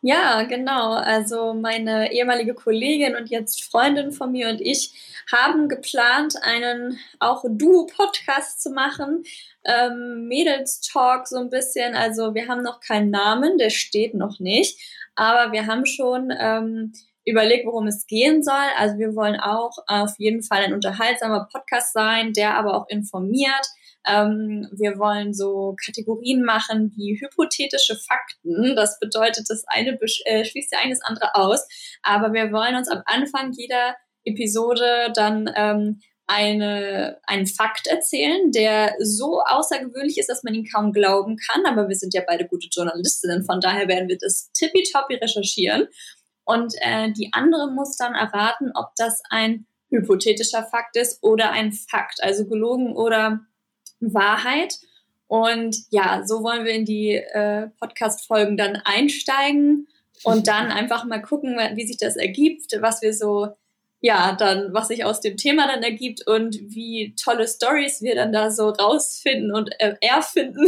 Ja, genau. Also meine ehemalige Kollegin und jetzt Freundin von mir und ich haben geplant, einen auch Duo-Podcast zu machen. Ähm, Mädels-Talk so ein bisschen. Also wir haben noch keinen Namen, der steht noch nicht. Aber wir haben schon ähm, überlegt, worum es gehen soll. Also wir wollen auch auf jeden Fall ein unterhaltsamer Podcast sein, der aber auch informiert Ähm, wir wollen so Kategorien machen wie hypothetische Fakten. Das bedeutet, das eine äh, schließt ja eines andere aus. Aber wir wollen uns am Anfang jeder Episode dann ähm, eine, einen Fakt erzählen, der so außergewöhnlich ist, dass man ihn kaum glauben kann. Aber wir sind ja beide gute Journalistinnen, von daher werden wir das tippitoppi recherchieren. Und äh, die andere muss dann erraten, ob das ein hypothetischer Fakt ist oder ein Fakt, also gelogen oder Wahrheit. Und ja, so wollen wir in die äh, Podcast-Folgen dann einsteigen und dann <laughs> einfach mal gucken, wie sich das ergibt, was wir so, ja, dann, was sich aus dem Thema dann ergibt und wie tolle Stories wir dann da so rausfinden und äh, erfinden.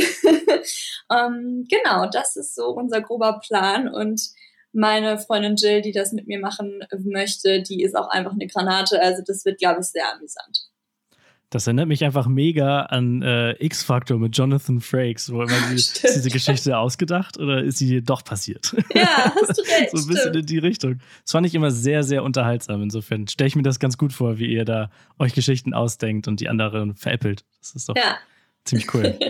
<laughs> ähm, genau, das ist so unser grober Plan und meine Freundin Jill, die das mit mir machen möchte, die ist auch einfach eine Granate. Also das wird, glaube ich, sehr amüsant. Das erinnert mich einfach mega an äh, X-Factor mit Jonathan Frakes, wo immer sie, ist diese Geschichte ausgedacht oder ist sie doch passiert? <laughs> Ja, hast du recht. <laughs> so ein bisschen in die Richtung. Das fand ich immer sehr, sehr unterhaltsam. Insofern stelle ich mir das ganz gut vor, wie ihr da euch Geschichten ausdenkt und die anderen veräppelt. Das ist doch ja. ziemlich cool. <laughs>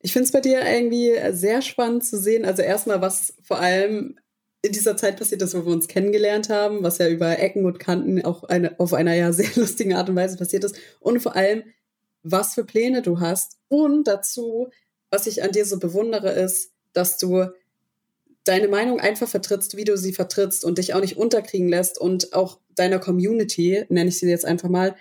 Ich finde es bei dir irgendwie sehr spannend zu sehen. Also erstmal, was vor allem in dieser Zeit passiert ist, wo wir uns kennengelernt haben, was ja über Ecken und Kanten auch eine, auf einer ja sehr <laughs> lustigen Art und Weise passiert ist. Und vor allem, was für Pläne du hast. Und dazu, was ich an dir so bewundere, ist, dass du deine Meinung einfach vertrittst, wie du sie vertrittst und dich auch nicht unterkriegen lässt und auch deiner Community, nenne ich sie jetzt einfach mal,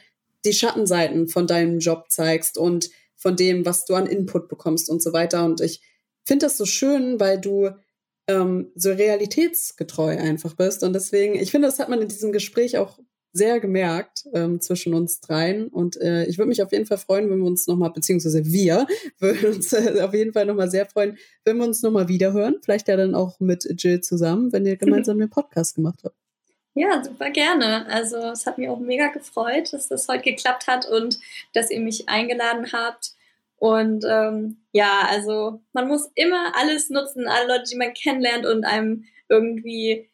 die Schattenseiten von deinem Job zeigst und von dem, was du an Input bekommst und so weiter. Und ich finde das so schön, weil du ähm, so realitätsgetreu einfach bist. Und deswegen, ich finde, das hat man in diesem Gespräch auch sehr gemerkt ähm, zwischen uns dreien. Und äh, ich würde mich auf jeden Fall freuen, wenn wir uns nochmal, beziehungsweise wir <laughs> würden uns äh, auf jeden Fall nochmal sehr freuen, wenn wir uns nochmal wiederhören. Vielleicht ja dann auch mit Jill zusammen, wenn ihr gemeinsam <laughs> den Podcast gemacht habt. Ja, super gerne. Also es hat mich auch mega gefreut, dass das heute geklappt hat und dass ihr mich eingeladen habt. Und ähm, ja, also man muss immer alles nutzen, alle Leute, die man kennenlernt und einem irgendwie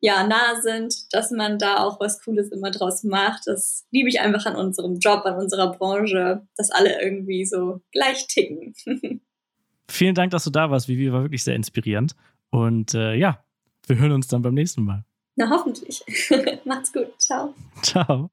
ja nah sind, dass man da auch was Cooles immer draus macht. Das liebe ich einfach an unserem Job, an unserer Branche, dass alle irgendwie so gleich ticken. <laughs> Vielen Dank, dass du da warst. Vivi war wirklich sehr inspirierend. Und äh, ja, wir hören uns dann beim nächsten Mal. Na, hoffentlich. <laughs> Macht's gut. Ciao. Ciao.